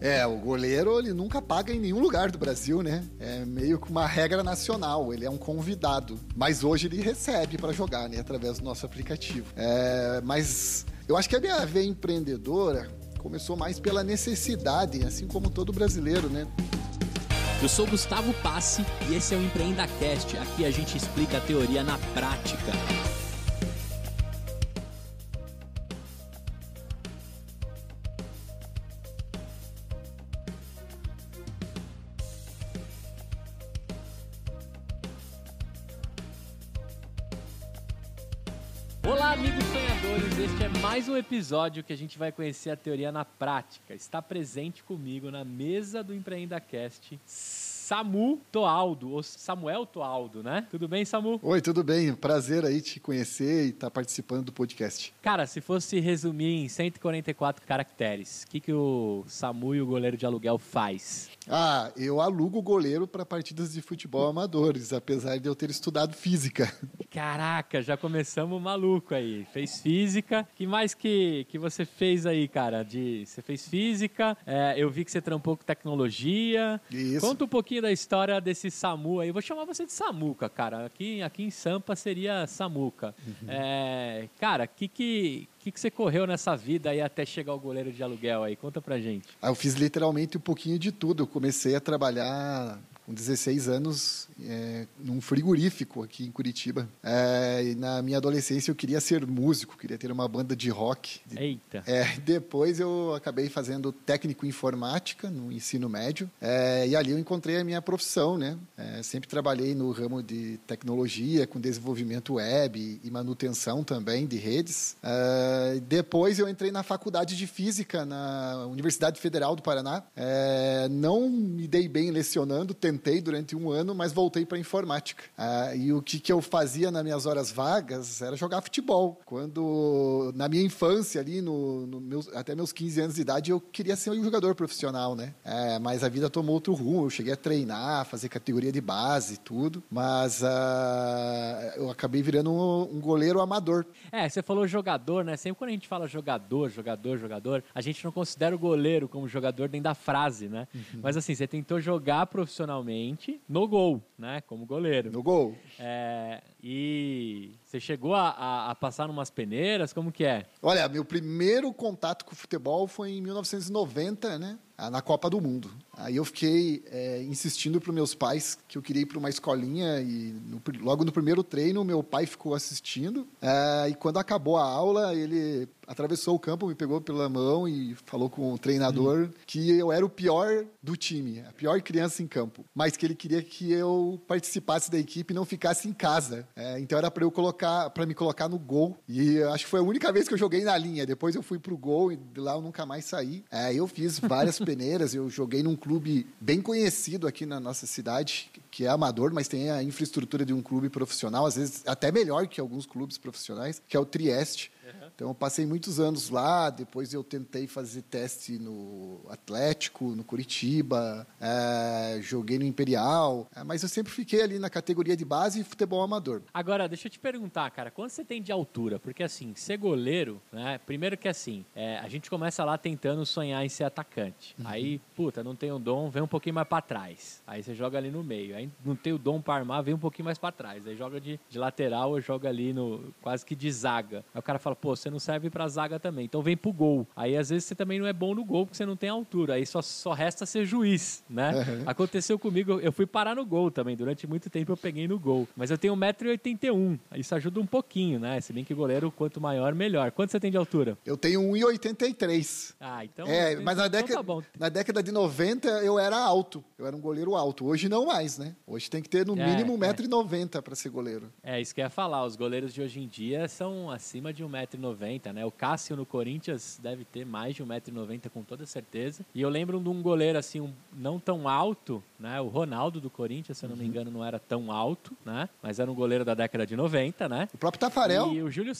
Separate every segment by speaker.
Speaker 1: É, o goleiro ele nunca paga em nenhum lugar do Brasil, né? É meio que uma regra nacional. Ele é um convidado, mas hoje ele recebe para jogar, né? Através do nosso aplicativo. É, mas eu acho que a minha veia empreendedora começou mais pela necessidade, assim como todo brasileiro, né?
Speaker 2: Eu sou Gustavo Passe e esse é o Empreenda Cast. Aqui a gente explica a teoria na prática. Episódio que a gente vai conhecer a teoria na prática. Está presente comigo na mesa do Empreenda Cast Samu Toaldo, ou Samuel Toaldo, né? Tudo bem, Samu?
Speaker 1: Oi, tudo bem? Prazer aí te conhecer e estar tá participando do podcast.
Speaker 2: Cara, se fosse resumir em 144 caracteres, o que, que o Samu e o goleiro de aluguel faz?
Speaker 1: Ah, eu alugo goleiro para partidas de futebol amadores, apesar de eu ter estudado física.
Speaker 2: Caraca, já começamos maluco aí. Fez física. que mais que, que você fez aí, cara? De, você fez física, é, eu vi que você trampou com tecnologia.
Speaker 1: Isso.
Speaker 2: Conta um pouquinho da história desse Samu aí. Vou chamar você de Samuca, cara. Aqui, aqui em Sampa seria Samuca. Uhum. É, cara, o que que que, que você correu nessa vida aí até chegar ao goleiro de aluguel aí? Conta pra gente.
Speaker 1: Ah, eu fiz literalmente um pouquinho de tudo. Eu comecei a trabalhar com 16 anos é, num frigorífico aqui em Curitiba. É, na minha adolescência eu queria ser músico, queria ter uma banda de rock.
Speaker 2: Eita!
Speaker 1: É, depois eu acabei fazendo técnico em informática no ensino médio é, e ali eu encontrei a minha profissão, né? É, sempre trabalhei no ramo de tecnologia, com desenvolvimento web e manutenção também de redes. É, depois eu entrei na faculdade de física na Universidade Federal do Paraná. Não me dei bem lecionando, tentei tentei durante um ano, mas voltei para informática. Ah, e o que, que eu fazia nas minhas horas vagas era jogar futebol. Quando, na minha infância, ali, no, no meus, até meus 15 anos de idade, eu queria ser um jogador profissional, né? É, mas a vida tomou outro rumo. Eu cheguei a treinar, fazer categoria de base e tudo, mas ah, eu acabei virando um, um goleiro amador.
Speaker 2: É, você falou jogador, né? Sempre quando a gente fala jogador, jogador, jogador, a gente não considera o goleiro como jogador dentro da frase, né? Uhum. Mas assim, você tentou jogar profissionalmente no gol, né? Como goleiro.
Speaker 1: No gol.
Speaker 2: É, e você chegou a, a, a passar umas peneiras? Como que é?
Speaker 1: Olha, meu primeiro contato com o futebol foi em 1990, né? Na Copa do Mundo. Aí eu fiquei é, insistindo para meus pais que eu queria ir para uma escolinha e no, logo no primeiro treino meu pai ficou assistindo. É, e quando acabou a aula ele atravessou o campo, me pegou pela mão e falou com o treinador hum. que eu era o pior do time, a pior criança em campo, mas que ele queria que eu participasse da equipe e não ficasse em casa. É, então era para eu colocar, para me colocar no gol. E acho que foi a única vez que eu joguei na linha. Depois eu fui pro gol e de lá eu nunca mais saí. É, eu fiz várias peneiras, eu joguei num clube bem conhecido aqui na nossa cidade, que é amador, mas tem a infraestrutura de um clube profissional, às vezes até melhor que alguns clubes profissionais, que é o Trieste. Então eu passei muitos anos lá, depois eu tentei fazer teste no Atlético, no Curitiba, é, joguei no Imperial, é, mas eu sempre fiquei ali na categoria de base e futebol amador.
Speaker 2: Agora, deixa eu te perguntar, cara, quanto você tem de altura? Porque assim, ser goleiro, né? Primeiro que assim, é, a gente começa lá tentando sonhar em ser atacante. Uhum. Aí, puta, não tem o dom, vem um pouquinho mais para trás. Aí você joga ali no meio. Aí não tem o dom para armar, vem um pouquinho mais para trás. Aí joga de, de lateral ou joga ali no quase que de zaga. Aí o cara fala, pô, você não serve pra zaga também, então vem pro gol. Aí às vezes você também não é bom no gol porque você não tem altura, aí só, só resta ser juiz, né? Uhum. Aconteceu comigo, eu fui parar no gol também, durante muito tempo eu peguei no gol. Mas eu tenho 1,81m, isso ajuda um pouquinho, né? Se bem que goleiro, quanto maior, melhor. Quanto você tem de altura?
Speaker 1: Eu tenho 1,83.
Speaker 2: Ah, então.
Speaker 1: É, mas na, então década, tá na década de 90 eu era alto, eu era um goleiro alto. Hoje não mais, né? Hoje tem que ter no é, mínimo 1,90m é. para ser goleiro.
Speaker 2: É, isso que eu ia falar, os goleiros de hoje em dia são acima de 1,90m né? O Cássio no Corinthians deve ter mais de 1,90m com toda certeza. E eu lembro de um goleiro assim, um, não tão alto, né? O Ronaldo do Corinthians, se eu não me uhum. engano, não era tão alto, né? Mas era um goleiro da década de 90, né?
Speaker 1: O próprio Tafarel.
Speaker 2: E o Júlio...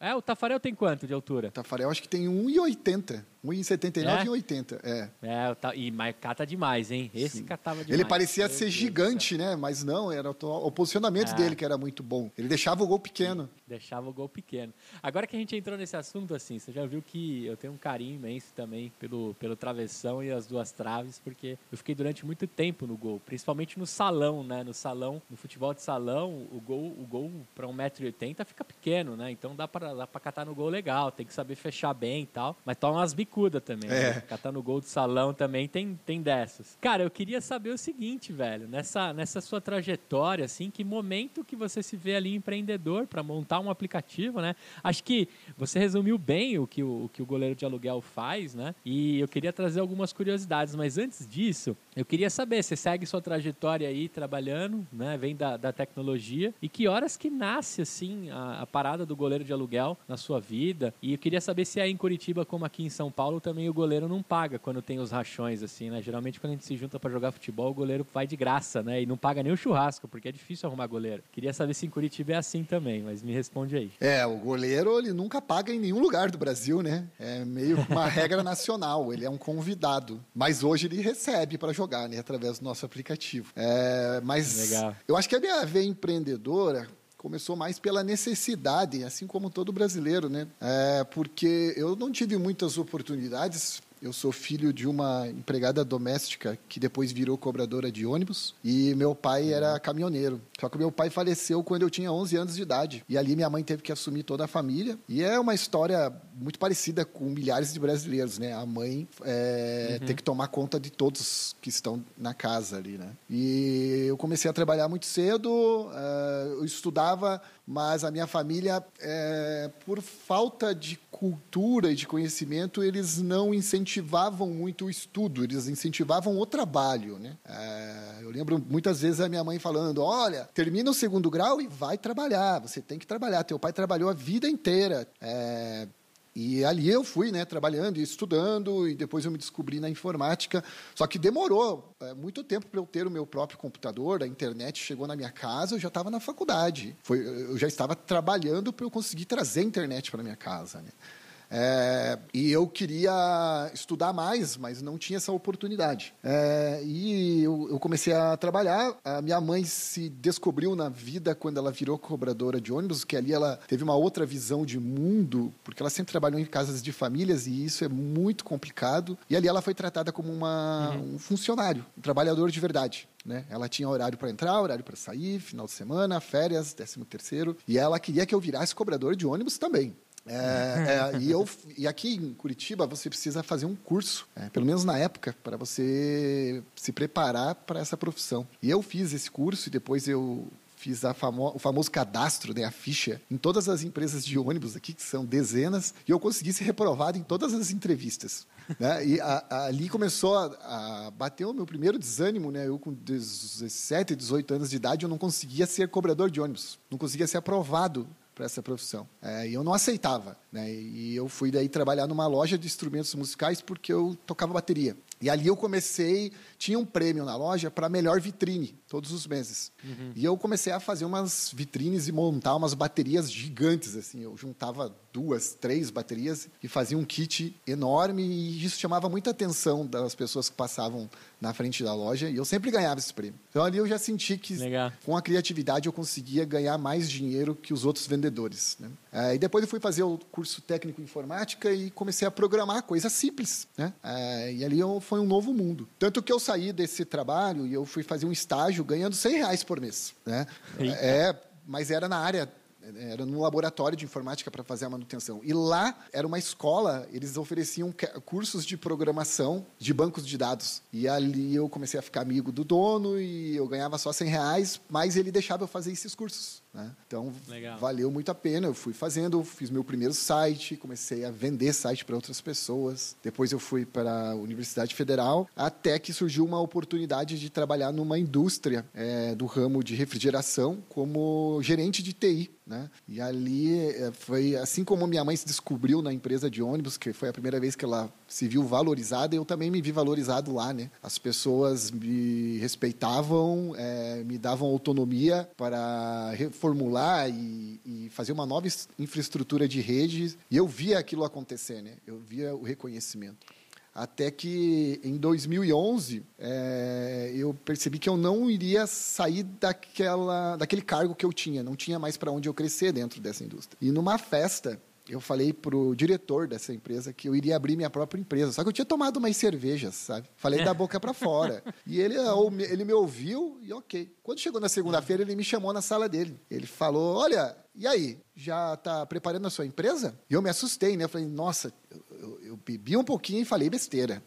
Speaker 2: É, o Tafarel tem quanto de altura? O
Speaker 1: Tafarel acho que tem 1,80. 1,79 e 80, é.
Speaker 2: É, e mas cata demais, hein? Esse Sim. catava demais.
Speaker 1: Ele parecia ser gigante, né? Mas não, era o posicionamento é. dele que era muito bom. Ele deixava o gol pequeno.
Speaker 2: Deixava o gol pequeno. Agora que a gente entrou nesse assunto, assim, você já viu que eu tenho um carinho imenso também pelo, pelo travessão e as duas traves, porque eu fiquei durante muito tempo no gol, principalmente no salão, né? No salão, no futebol de salão, o gol, o gol para 1,80m fica pequeno, né? Então dá para dá pra catar no gol legal, tem que saber fechar bem e tal. Mas toma umas bicudas também. Né? É. Né? Catar no gol do salão também tem, tem dessas. Cara, eu queria saber o seguinte, velho, nessa, nessa sua trajetória, assim, que momento que você se vê ali empreendedor para montar um aplicativo, né? Acho que você resumiu bem o que o, o que o goleiro de aluguel faz, né? E eu queria trazer algumas curiosidades, mas antes disso, eu queria saber, você segue sua trajetória aí trabalhando, né? Vem da, da tecnologia e que horas que nasce, assim, a, a parada do goleiro de aluguel na sua vida? E eu queria saber se aí em Curitiba, como aqui em São Paulo, também o goleiro não paga quando tem os rachões, assim, né? Geralmente quando a gente se junta para jogar futebol, o goleiro vai de graça, né? E não paga nem o churrasco, porque é difícil arrumar goleiro. Queria saber se em Curitiba é assim também, mas me responde aí.
Speaker 1: É, o goleiro, ele nunca paga em nenhum lugar do Brasil, né? É meio uma regra nacional, ele é um convidado. Mas hoje ele recebe para jogar, né? Através do nosso aplicativo. É, mas Legal. eu acho que a minha veia empreendedora começou mais pela necessidade, assim como todo brasileiro, né? É, porque eu não tive muitas oportunidades eu sou filho de uma empregada doméstica que depois virou cobradora de ônibus e meu pai era caminhoneiro. Só que meu pai faleceu quando eu tinha 11 anos de idade. E ali minha mãe teve que assumir toda a família. E é uma história muito parecida com milhares de brasileiros, né? A mãe é, uhum. tem que tomar conta de todos que estão na casa ali, né? E eu comecei a trabalhar muito cedo, uh, eu estudava, mas a minha família, é, por falta de cultura e de conhecimento, eles não incentivavam muito o estudo, eles incentivavam o trabalho, né? É, eu lembro muitas vezes a minha mãe falando, olha, termina o segundo grau e vai trabalhar, você tem que trabalhar. Teu pai trabalhou a vida inteira. É, e ali eu fui, né, trabalhando e estudando, e depois eu me descobri na informática. Só que demorou é, muito tempo para eu ter o meu próprio computador, a internet chegou na minha casa, eu já estava na faculdade. Foi, eu já estava trabalhando para eu conseguir trazer a internet para minha casa. Né? É, e eu queria estudar mais, mas não tinha essa oportunidade. É, e eu, eu, comecei a trabalhar. A minha mãe se descobriu na vida quando ela virou cobradora de ônibus, que ali ela teve uma outra visão de mundo, porque ela sempre trabalhou em casas de famílias e isso é muito complicado. E ali ela foi tratada como uma, uhum. um funcionário, um trabalhador de verdade. Né? Ela tinha horário para entrar, horário para sair, final de semana, férias, décimo terceiro. E ela queria que eu virasse cobrador de ônibus também. É, é, e, eu, e aqui em Curitiba você precisa fazer um curso, é, pelo menos na época, para você se preparar para essa profissão. E eu fiz esse curso e depois eu fiz famo o famoso cadastro, né, a ficha, em todas as empresas de ônibus aqui, que são dezenas, e eu consegui ser reprovado em todas as entrevistas. né? E a, a, ali começou a, a, bater o meu primeiro desânimo, né? Eu com 17, 18 anos de idade, eu não conseguia ser cobrador de ônibus, não conseguia ser aprovado para essa profissão. É, e eu não aceitava. Né? E eu fui daí trabalhar numa loja de instrumentos musicais porque eu tocava bateria. E ali eu comecei, tinha um prêmio na loja para melhor vitrine, todos os meses. Uhum. E eu comecei a fazer umas vitrines e montar umas baterias gigantes, assim. Eu juntava duas, três baterias e fazia um kit enorme e isso chamava muita atenção das pessoas que passavam na frente da loja e eu sempre ganhava esse prêmio. Então ali eu já senti que Legal. com a criatividade eu conseguia ganhar mais dinheiro que os outros vendedores. Né? É, e depois eu fui fazer o curso técnico em informática e comecei a programar coisas simples. Né? É, e ali eu, foi um novo mundo. Tanto que eu saí desse trabalho e eu fui fazer um estágio ganhando 100 reais por mês. Né? É, mas era na área era no laboratório de informática para fazer a manutenção. E lá era uma escola, eles ofereciam cursos de programação de bancos de dados. E ali eu comecei a ficar amigo do dono e eu ganhava só 100 reais, mas ele deixava eu fazer esses cursos. Né? Então, Legal. valeu muito a pena. Eu fui fazendo, fiz meu primeiro site, comecei a vender site para outras pessoas. Depois eu fui para a Universidade Federal, até que surgiu uma oportunidade de trabalhar numa indústria é, do ramo de refrigeração como gerente de TI. Né? E ali é, foi assim como minha mãe se descobriu na empresa de ônibus, que foi a primeira vez que ela se viu valorizada, eu também me vi valorizado lá. Né? As pessoas me respeitavam, é, me davam autonomia para reformular e, e, fazer uma nova infraestrutura de redes. E eu via aquilo acontecer, né? Eu via o reconhecimento. Até que em 2011 é, eu percebi que eu não iria sair daquela, daquele cargo que eu tinha, não tinha mais para onde eu crescer dentro dessa indústria. E numa festa eu falei pro diretor dessa empresa que eu iria abrir minha própria empresa. Só que eu tinha tomado umas cervejas, sabe? Falei da boca para fora. E ele, ele me ouviu e ok. Quando chegou na segunda-feira, ele me chamou na sala dele. Ele falou: Olha, e aí? Já está preparando a sua empresa? E eu me assustei, né? Eu falei: Nossa, eu, eu, eu bebi um pouquinho e falei besteira.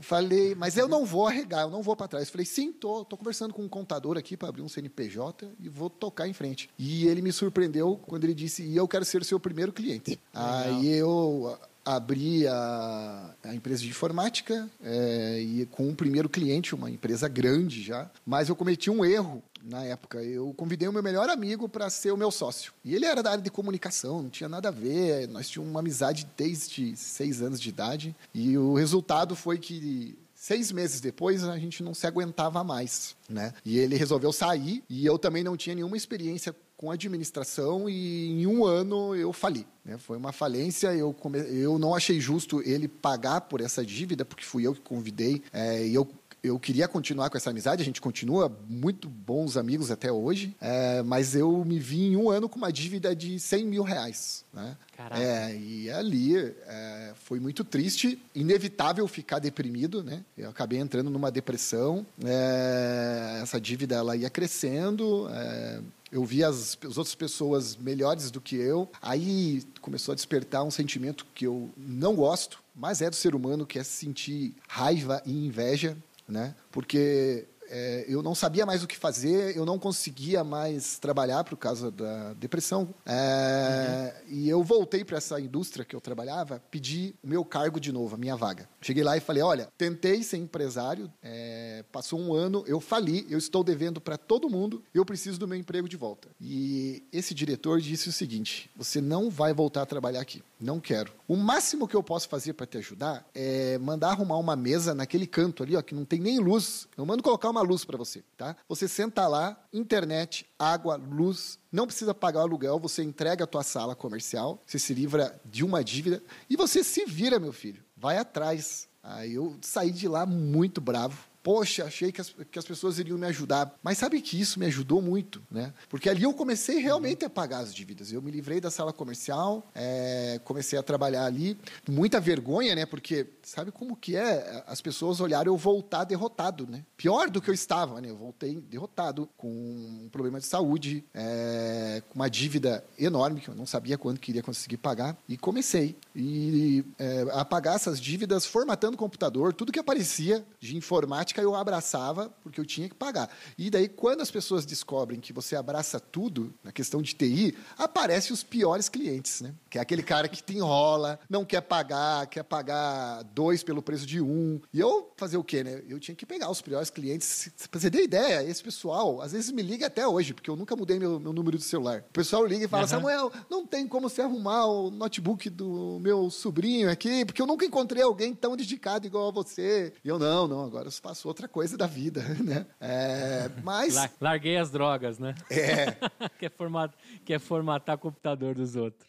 Speaker 1: Falei, mas eu não vou arregar, eu não vou para trás. Falei, sim, tô, tô conversando com um contador aqui para abrir um CNPJ e vou tocar em frente. E ele me surpreendeu quando ele disse, e eu quero ser o seu primeiro cliente. Legal. Aí eu abri a, a, empresa de informática é, e com um primeiro cliente, uma empresa grande já, mas eu cometi um erro na época. Eu convidei o meu melhor amigo para ser o meu sócio. E ele era da área de comunicação, não tinha nada a ver. Nós tínhamos uma amizade desde seis anos de idade. E o resultado foi que seis meses depois a gente não se aguentava mais, né? E ele resolveu sair e eu também não tinha nenhuma experiência com administração e em um ano eu fali. Né? Foi uma falência, eu, come... eu não achei justo ele pagar por essa dívida, porque fui eu que convidei, é, e eu eu queria continuar com essa amizade, a gente continua muito bons amigos até hoje, é, mas eu me vi em um ano com uma dívida de 100 mil reais. Né?
Speaker 2: Caraca.
Speaker 1: É, e ali é, foi muito triste, inevitável ficar deprimido, né? Eu acabei entrando numa depressão, é, essa dívida ela ia crescendo, é, eu vi as, as, outras pessoas melhores do que eu, aí começou a despertar um sentimento que eu não gosto, mas é do ser humano, que é sentir raiva e inveja né? Porque é, eu não sabia mais o que fazer, eu não conseguia mais trabalhar por causa da depressão. É, uhum. E eu voltei para essa indústria que eu trabalhava, pedi o meu cargo de novo, a minha vaga. Cheguei lá e falei: olha, tentei ser empresário, é, passou um ano, eu fali, eu estou devendo para todo mundo, eu preciso do meu emprego de volta. E esse diretor disse o seguinte: você não vai voltar a trabalhar aqui, não quero. O máximo que eu posso fazer para te ajudar é mandar arrumar uma mesa naquele canto ali, ó, que não tem nem luz. Eu mando colocar uma uma luz para você, tá? Você senta lá, internet, água, luz, não precisa pagar o aluguel, você entrega a tua sala comercial, você se livra de uma dívida e você se vira, meu filho. Vai atrás. Aí eu saí de lá muito bravo, poxa, achei que as, que as pessoas iriam me ajudar. Mas sabe que isso me ajudou muito, né? Porque ali eu comecei realmente a pagar as dívidas. Eu me livrei da sala comercial, é, comecei a trabalhar ali. Muita vergonha, né? Porque sabe como que é? As pessoas olharam eu voltar derrotado, né? Pior do que eu estava, né? Eu voltei derrotado, com um problema de saúde, é, com uma dívida enorme, que eu não sabia quando queria conseguir pagar. E comecei e, é, a pagar essas dívidas formatando o computador, tudo que aparecia de informática eu abraçava porque eu tinha que pagar. E daí, quando as pessoas descobrem que você abraça tudo, na questão de TI, aparecem os piores clientes, né? Que é aquele cara que te enrola, não quer pagar, quer pagar dois pelo preço de um. E eu fazer o quê, né? Eu tinha que pegar os piores clientes. Pra você ter ideia, esse pessoal, às vezes me liga até hoje, porque eu nunca mudei meu, meu número de celular. O pessoal liga e fala, uhum. Samuel, não tem como você arrumar o notebook do meu sobrinho aqui, porque eu nunca encontrei alguém tão dedicado igual a você. E eu, não, não, agora eu faço outra coisa da vida, né? É, mas...
Speaker 2: Larguei as drogas, né?
Speaker 1: É.
Speaker 2: quer, format... quer formatar o computador dos outros.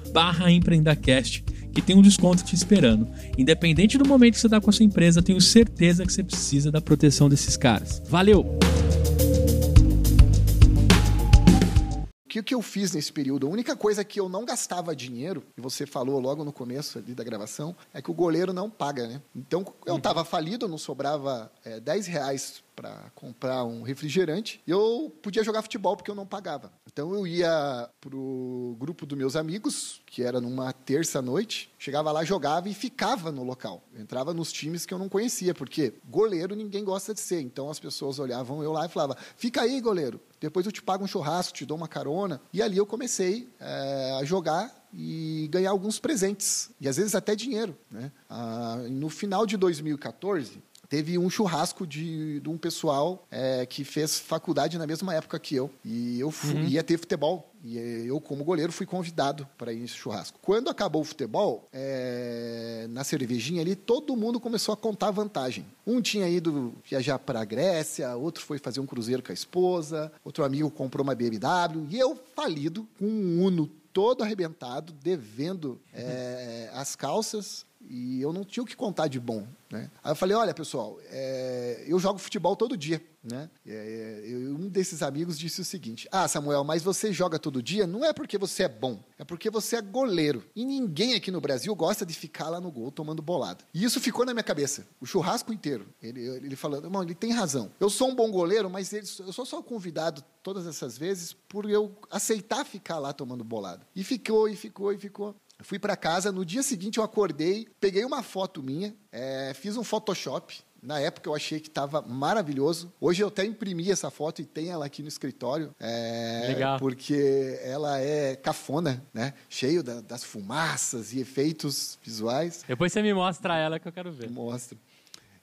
Speaker 2: barra empreendacast que tem um desconto te esperando. Independente do momento que você está com a sua empresa, tenho certeza que você precisa da proteção desses caras. Valeu!
Speaker 1: O que, que eu fiz nesse período? A única coisa que eu não gastava dinheiro, e você falou logo no começo ali da gravação, é que o goleiro não paga, né? Então, eu estava uhum. falido, não sobrava é, 10 reais para comprar um refrigerante. E eu podia jogar futebol porque eu não pagava. Então eu ia pro grupo dos meus amigos, que era numa terça-noite, chegava lá, jogava e ficava no local. Eu entrava nos times que eu não conhecia, porque goleiro ninguém gosta de ser. Então as pessoas olhavam eu lá e falavam: fica aí, goleiro. Depois eu te pago um churrasco, te dou uma carona. E ali eu comecei é, a jogar e ganhar alguns presentes. E às vezes até dinheiro. Né? Ah, no final de 2014, teve um churrasco de, de um pessoal é, que fez faculdade na mesma época que eu. E eu fui, uhum. ia ter futebol. E eu, como goleiro, fui convidado para ir nesse churrasco. Quando acabou o futebol, é, na cervejinha ali, todo mundo começou a contar vantagem. Um tinha ido viajar para a Grécia, outro foi fazer um cruzeiro com a esposa, outro amigo comprou uma BMW, e eu, falido, com um Uno todo arrebentado, devendo é, as calças, e eu não tinha o que contar de bom. Né? Aí eu falei, olha, pessoal, é, eu jogo futebol todo dia. Né? É, eu, um desses amigos disse o seguinte, ah, Samuel, mas você joga todo dia? Não é porque você é bom, é porque você é goleiro. E ninguém aqui no Brasil gosta de ficar lá no gol tomando bolada. E isso ficou na minha cabeça, o churrasco inteiro. Ele, ele falando, irmão, ele tem razão. Eu sou um bom goleiro, mas ele, eu sou só convidado todas essas vezes por eu aceitar ficar lá tomando bolada. E ficou, e ficou, e ficou. Eu fui para casa, no dia seguinte eu acordei, peguei uma foto minha, é, fiz um Photoshop. Na época eu achei que estava maravilhoso. Hoje eu até imprimi essa foto e tenho ela aqui no escritório. É,
Speaker 2: Legal.
Speaker 1: Porque ela é cafona, né? Cheio da, das fumaças e efeitos visuais.
Speaker 2: Depois você me mostra ela que eu quero ver.
Speaker 1: Mostra.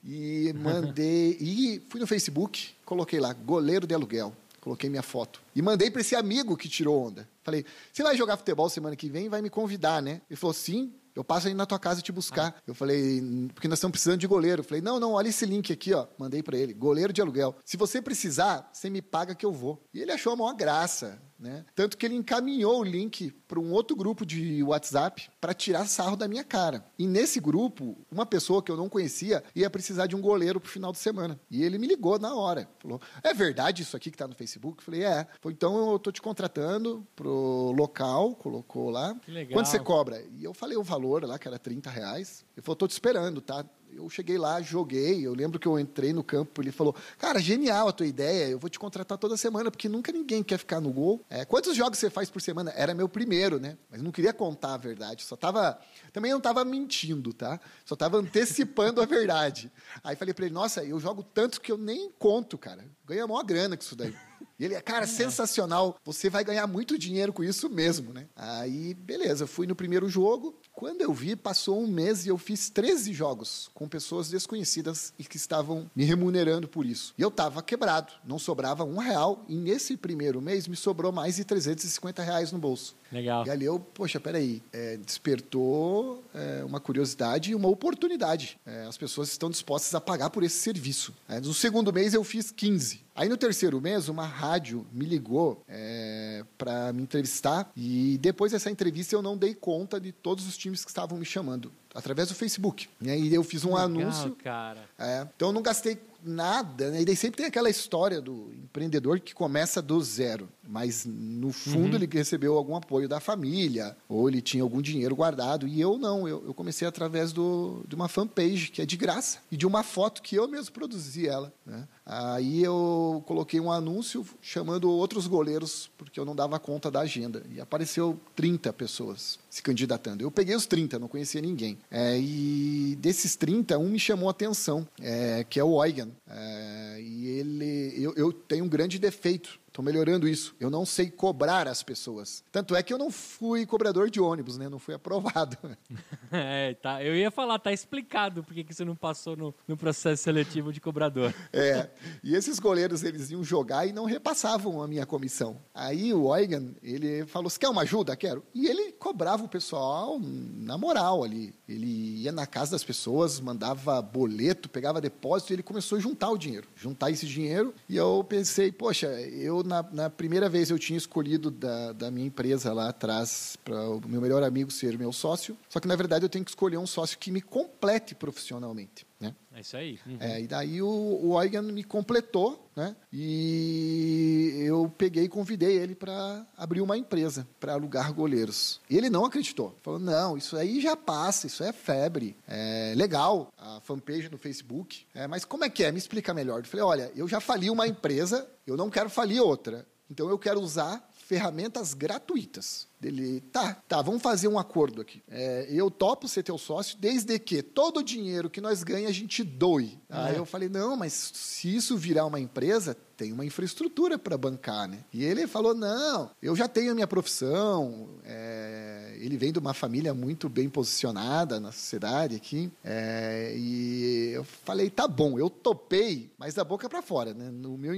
Speaker 1: E mandei. e fui no Facebook, coloquei lá, goleiro de aluguel. Coloquei minha foto. E mandei para esse amigo que tirou onda. Falei, você vai jogar futebol semana que vem? Vai me convidar, né? Ele falou, sim, eu passo aí na tua casa te buscar. Ah. Eu falei, porque nós estamos precisando de goleiro. Eu falei, não, não, olha esse link aqui, ó. Mandei para ele, goleiro de aluguel. Se você precisar, você me paga que eu vou. E ele achou a maior graça. Né? Tanto que ele encaminhou o link para um outro grupo de WhatsApp para tirar sarro da minha cara. E nesse grupo, uma pessoa que eu não conhecia ia precisar de um goleiro para o final de semana. E ele me ligou na hora. Falou: É verdade isso aqui que está no Facebook? Eu falei: É. Falei, então eu estou te contratando pro local, colocou lá.
Speaker 2: Que legal.
Speaker 1: Quanto você cobra? E eu falei o valor lá, que era 30 reais. Ele falou: Estou te esperando, tá? Eu cheguei lá, joguei. Eu lembro que eu entrei no campo, ele falou: Cara, genial a tua ideia, eu vou te contratar toda semana, porque nunca ninguém quer ficar no gol. É, quantos jogos você faz por semana? Era meu primeiro, né? Mas não queria contar a verdade, só tava. Também não estava mentindo, tá? Só estava antecipando a verdade. Aí falei para ele: Nossa, eu jogo tanto que eu nem conto, cara. Ganha maior grana com isso daí. E ele, cara, é. sensacional. Você vai ganhar muito dinheiro com isso mesmo, né? Aí, beleza, fui no primeiro jogo. Quando eu vi, passou um mês e eu fiz 13 jogos com pessoas desconhecidas e que estavam me remunerando por isso. E eu tava quebrado, não sobrava um real. E nesse primeiro mês me sobrou mais de 350 reais no bolso.
Speaker 2: Legal.
Speaker 1: E ali eu, poxa, peraí, é, despertou é, uma curiosidade e uma oportunidade. É, as pessoas estão dispostas a pagar por esse serviço. É, no segundo mês eu fiz 15. Aí no terceiro mês, uma rádio me ligou é, para me entrevistar e depois dessa entrevista eu não dei conta de todos os times que estavam me chamando através do Facebook. E aí eu fiz um
Speaker 2: Legal,
Speaker 1: anúncio.
Speaker 2: cara.
Speaker 1: É, então eu não gastei nada, né? E daí sempre tem aquela história do empreendedor que começa do zero, mas no fundo uhum. ele recebeu algum apoio da família, ou ele tinha algum dinheiro guardado, e eu não, eu, eu comecei através do, de uma fanpage, que é de graça, e de uma foto que eu mesmo produzi ela, né? Aí eu coloquei um anúncio chamando outros goleiros, porque eu não dava conta da agenda, e apareceu 30 pessoas se candidatando. Eu peguei os 30, não conhecia ninguém. É, e desses 30, um me chamou a atenção, é, que é o Eugen. É, e ele, eu, eu tenho um grande defeito Estou melhorando isso. Eu não sei cobrar as pessoas. Tanto é que eu não fui cobrador de ônibus, né? Não fui aprovado.
Speaker 2: é, tá. Eu ia falar, tá explicado por que você não passou no, no processo seletivo de cobrador.
Speaker 1: é. E esses goleiros, eles iam jogar e não repassavam a minha comissão. Aí o Eugen, ele falou: Você quer uma ajuda? Quero. E ele cobrava o pessoal na moral ali. Ele ia na casa das pessoas, mandava boleto, pegava depósito e ele começou a juntar o dinheiro. Juntar esse dinheiro. E eu pensei: Poxa, eu na, na, primeira vez eu tinha escolhido da, da minha empresa lá atrás para o meu melhor amigo ser meu sócio. Só que na verdade eu tenho que escolher um sócio que me complete profissionalmente. Né?
Speaker 2: É isso aí. Uhum.
Speaker 1: É, e daí o, o Eugen me completou, né? E eu peguei e convidei ele para abrir uma empresa para alugar goleiros. E ele não acreditou. Falou: não, isso aí já passa, isso é febre. É legal a fanpage no Facebook. É, mas como é que é? Me explica melhor. Eu falei: olha, eu já fali uma empresa, eu não quero falir outra. Então eu quero usar ferramentas gratuitas. Ele, tá, tá, vamos fazer um acordo aqui. É, eu topo ser teu sócio desde que todo o dinheiro que nós ganhamos a gente doe. É. Aí eu falei, não, mas se isso virar uma empresa, tem uma infraestrutura para bancar, né? E ele falou, não, eu já tenho a minha profissão, é, ele vem de uma família muito bem posicionada na sociedade aqui, é, e eu falei, tá bom, eu topei, mas da boca para fora, né? No meu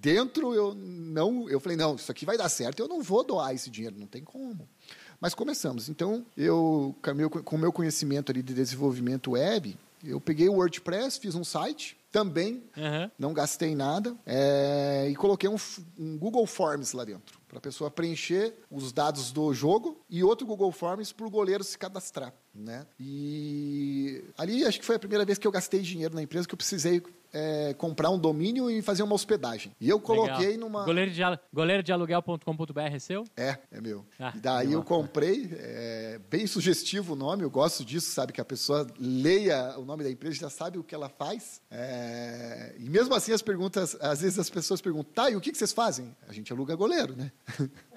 Speaker 1: dentro eu não, eu falei, não, isso aqui vai dar certo, eu não vou doar esse dinheiro, não tem como. Mas começamos. Então, eu, com o meu conhecimento ali de desenvolvimento web, eu peguei o WordPress, fiz um site, também uhum. não gastei nada, é, e coloquei um, um Google Forms lá dentro para a pessoa preencher os dados do jogo e outro Google Forms para o goleiro se cadastrar. Né? E ali acho que foi a primeira vez que eu gastei dinheiro na empresa, que eu precisei é, comprar um domínio e fazer uma hospedagem. E eu coloquei Legal. numa.
Speaker 2: Goleiro de, goleiro de aluguel.com.br é seu?
Speaker 1: É, é meu. Ah, e daí eu comprei, é, bem sugestivo o nome, eu gosto disso, sabe? Que a pessoa leia o nome da empresa já sabe o que ela faz. É, e mesmo assim as perguntas, às vezes as pessoas perguntam, tá, e o que, que vocês fazem? A gente aluga goleiro, né?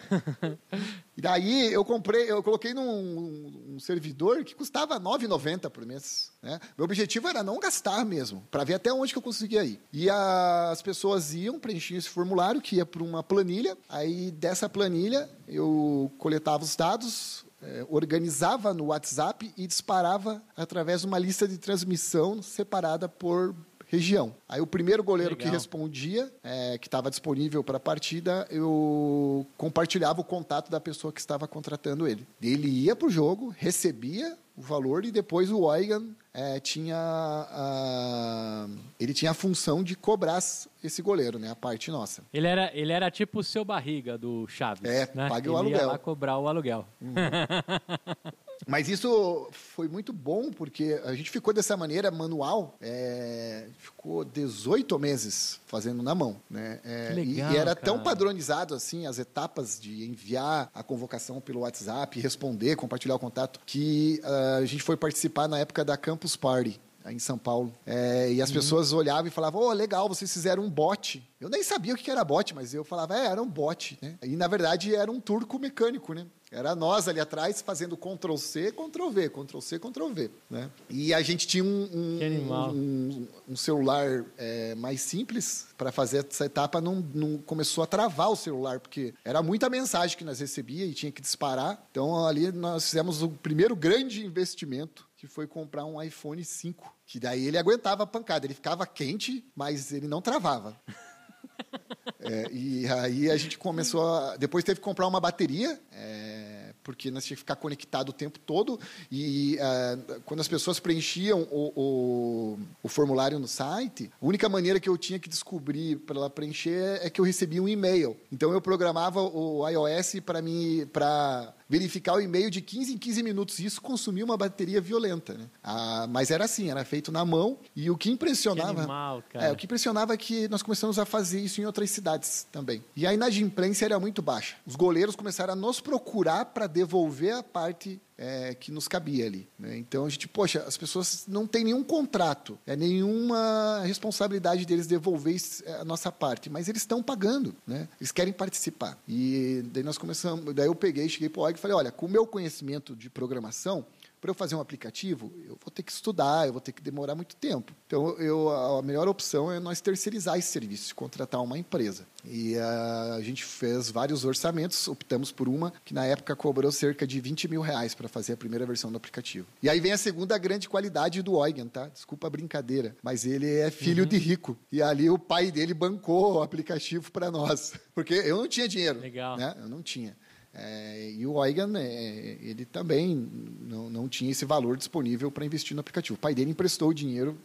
Speaker 1: e daí eu comprei, eu coloquei num um servidor que custava R$ 9,90 por mês. Né? Meu objetivo era não gastar mesmo, para ver até onde que eu conseguia ir. E as pessoas iam, preenchiam esse formulário, que ia para uma planilha. Aí dessa planilha eu coletava os dados, é, organizava no WhatsApp e disparava através de uma lista de transmissão separada por região. Aí o primeiro goleiro Legal. que respondia, é, que estava disponível para a partida, eu compartilhava o contato da pessoa que estava contratando ele. Ele ia para o jogo, recebia o valor e depois o Eugen é, tinha a, ele tinha a função de cobrar esse goleiro, né, a parte nossa.
Speaker 2: Ele era, ele era tipo o seu barriga do Chaves,
Speaker 1: É,
Speaker 2: né?
Speaker 1: pague o
Speaker 2: ele
Speaker 1: aluguel.
Speaker 2: Ia lá cobrar o aluguel.
Speaker 1: Uhum. Mas isso foi muito bom, porque a gente ficou dessa maneira manual, é, ficou 18 meses fazendo na mão. Né? É,
Speaker 2: legal,
Speaker 1: e, e, era
Speaker 2: cara.
Speaker 1: tão padronizado assim, as etapas de enviar a convocação pelo WhatsApp, responder, compartilhar o contato, que uh, a gente foi participar na época da Campus Party em São Paulo. É, e as uhum. pessoas olhavam e falavam: Oh, legal, vocês fizeram um bot. Eu nem sabia o que era bot, mas eu falava: É, era um bot. Né? E na verdade era um turco mecânico, né? Era nós ali atrás fazendo Ctrl C, Ctrl V, Ctrl C, Ctrl V. Né? E a gente tinha um, um, um, um celular é, mais simples para fazer essa etapa. Não, não começou a travar o celular, porque era muita mensagem que nós recebia e tinha que disparar. Então ali nós fizemos o primeiro grande investimento que foi comprar um iPhone 5, que daí ele aguentava a pancada, ele ficava quente, mas ele não travava. é, e aí a gente começou a, depois teve que comprar uma bateria é, porque nós tínhamos que ficar conectado o tempo todo e uh, quando as pessoas preenchiam o, o, o, formulário no site, a única maneira que eu tinha que descobrir para ela preencher é que eu recebia um e-mail. Então eu programava o iOS para mim para verificar o e-mail de 15 em 15 minutos. Isso consumia uma bateria violenta. Né? Ah, mas era assim, era feito na mão. E o que impressionava.
Speaker 2: Que animal, cara.
Speaker 1: É, o que impressionava é que nós começamos a fazer isso em outras cidades também. E a inadimplência era muito baixa. Os goleiros começaram a nos procurar para devolver a parte é, que nos cabia ali. Né? Então a gente, poxa, as pessoas não têm nenhum contrato, é nenhuma responsabilidade deles devolver é, a nossa parte, mas eles estão pagando, né? Eles querem participar. E daí nós começamos, daí eu peguei, cheguei para o OG e falei, olha, com o meu conhecimento de programação, para eu fazer um aplicativo, eu vou ter que estudar, eu vou ter que demorar muito tempo. Então, eu, a melhor opção é nós terceirizar esse serviço, contratar uma empresa. E a, a gente fez vários orçamentos, optamos por uma que na época cobrou cerca de 20 mil reais para fazer a primeira versão do aplicativo. E aí vem a segunda grande qualidade do Eugen, tá? Desculpa a brincadeira, mas ele é filho uhum. de rico. E ali o pai dele bancou o aplicativo para nós. Porque eu não tinha dinheiro.
Speaker 2: Legal.
Speaker 1: Né? Eu não tinha. É, e o Eugen, é, ele também não, não tinha esse valor disponível para investir no aplicativo. O pai dele emprestou o dinheiro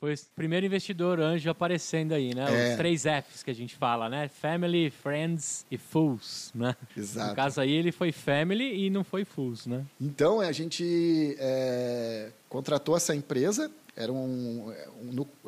Speaker 2: Foi o primeiro investidor anjo aparecendo aí, né?
Speaker 1: É.
Speaker 2: Os três Fs que a gente fala, né? Family, Friends e Fools, né?
Speaker 1: Exato.
Speaker 2: No caso aí, ele foi Family e não foi Fools, né?
Speaker 1: Então, a gente é, contratou essa empresa, era, um,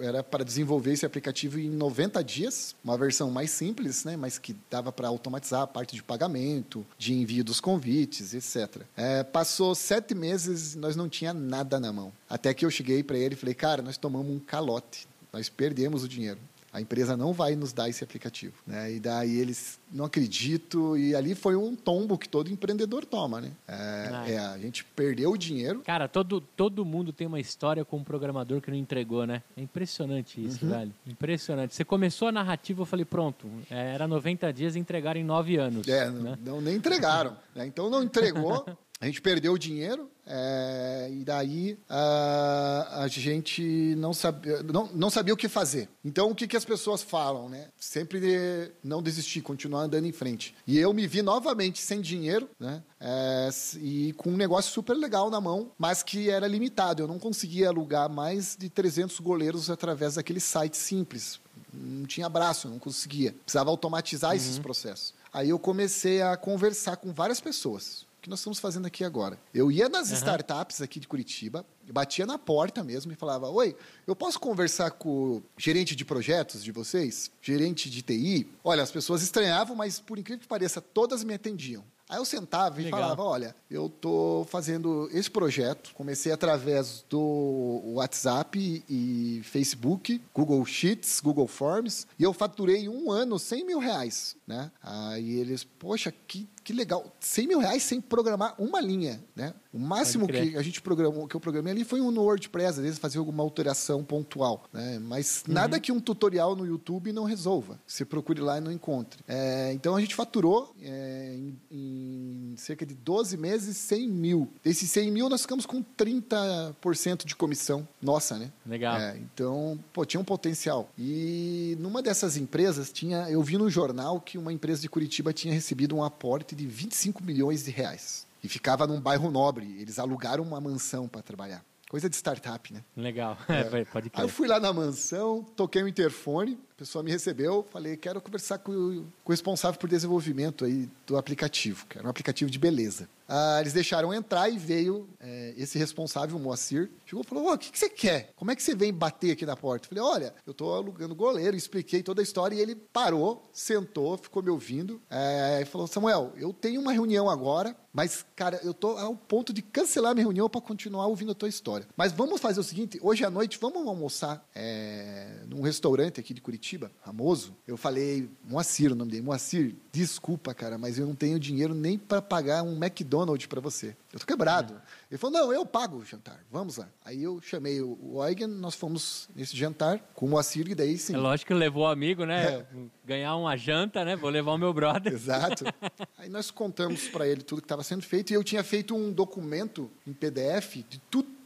Speaker 1: era para desenvolver esse aplicativo em 90 dias, uma versão mais simples, né, mas que dava para automatizar a parte de pagamento, de envio dos convites, etc. É, passou sete meses nós não tinha nada na mão. Até que eu cheguei para ele e falei, cara, nós tomamos um calote, nós perdemos o dinheiro. A empresa não vai nos dar esse aplicativo. Né? E daí eles não acredito. E ali foi um tombo que todo empreendedor toma, né? É,
Speaker 2: Ah.
Speaker 1: é, a gente perdeu o dinheiro.
Speaker 2: Cara, todo, todo mundo tem uma história com um programador que não entregou, né? É impressionante isso,
Speaker 1: Uhum.
Speaker 2: velho. Impressionante. Você começou a narrativa, eu falei, pronto, é, era 90 dias e entregaram em 9 anos.
Speaker 1: É,
Speaker 2: né?
Speaker 1: não, não- nem entregaram. né? Então não entregou. A gente perdeu o dinheiro é, e daí ah, a gente não sabia, não, não sabia o que fazer. Então o que, que as pessoas falam, né? Sempre de não desistir, continuar andando em frente. E eu me vi novamente sem dinheiro, né? É, e com um negócio super legal na mão, mas que era limitado. Eu não conseguia alugar mais de 300 goleiros através daquele site simples. Não tinha braço, não conseguia. Precisava automatizar esses processos. Aí eu comecei a conversar com várias pessoas. O que nós estamos fazendo aqui agora? Eu ia nas startups aqui de Curitiba, batia na porta mesmo e falava: Oi, eu posso conversar com o gerente de projetos de vocês? Gerente de TI? Olha, as pessoas estranhavam, mas por incrível que pareça, todas me atendiam. Aí eu sentava e
Speaker 2: Legal.
Speaker 1: falava: Olha, eu tô fazendo esse projeto. Comecei através do WhatsApp e Facebook, Google Sheets, Google Forms, e eu faturei um ano 100 mil reais, né? Aí eles, poxa, que, que legal, 100 mil reais sem programar uma linha, né? O máximo que a gente programou, que eu programei ali foi um no WordPress, às vezes fazia alguma alteração pontual, né? Mas nada que um tutorial no YouTube não resolva. Você procure lá e não encontre. É, então a gente faturou é, em, em cerca de 12 meses 100 mil. Desses 100 mil nós ficamos com 30% de comissão nossa, né?
Speaker 2: Legal.
Speaker 1: É, então, pô, tinha um potencial. E numa dessas empresas tinha, eu vi no jornal que uma empresa de Curitiba tinha recebido um aporte de 25 milhões de reais. E ficava num bairro nobre. Eles alugaram uma mansão para trabalhar. Coisa de startup, né?
Speaker 2: Legal. É, pode
Speaker 1: Aí eu
Speaker 2: crer.
Speaker 1: fui lá na mansão, toquei o interfone, pessoa me recebeu, falei, quero conversar com o, com o responsável por desenvolvimento aí do aplicativo, que era um aplicativo de beleza. Ah, eles deixaram entrar e veio é, esse responsável, o Moacir, chegou e falou, "Ô, o que, que você quer? Como é que você vem bater aqui na porta? Eu falei, olha, eu estou alugando goleiro, expliquei toda a história e ele parou, sentou, ficou me ouvindo é, e falou, Samuel, eu tenho uma reunião agora, mas, cara, eu tô ao ponto de cancelar minha reunião para continuar ouvindo a tua história. Mas vamos fazer o seguinte, hoje à noite vamos almoçar é, num restaurante aqui de Curitiba, famoso. Eu falei, Moacir, o nome dele, Moacir, desculpa, cara, mas eu não tenho dinheiro nem para pagar um McDonald's para você. Eu tô quebrado. Ele falou, não, eu pago o jantar, vamos lá. Aí eu chamei o Eugen, nós fomos nesse jantar com o Moacir e daí sim.
Speaker 2: É lógico que levou o amigo, né?
Speaker 1: É.
Speaker 2: Ganhar uma janta, né? Vou levar o meu brother.
Speaker 1: Exato. Aí nós contamos para ele tudo que estava sendo feito e eu tinha feito um documento em PDF de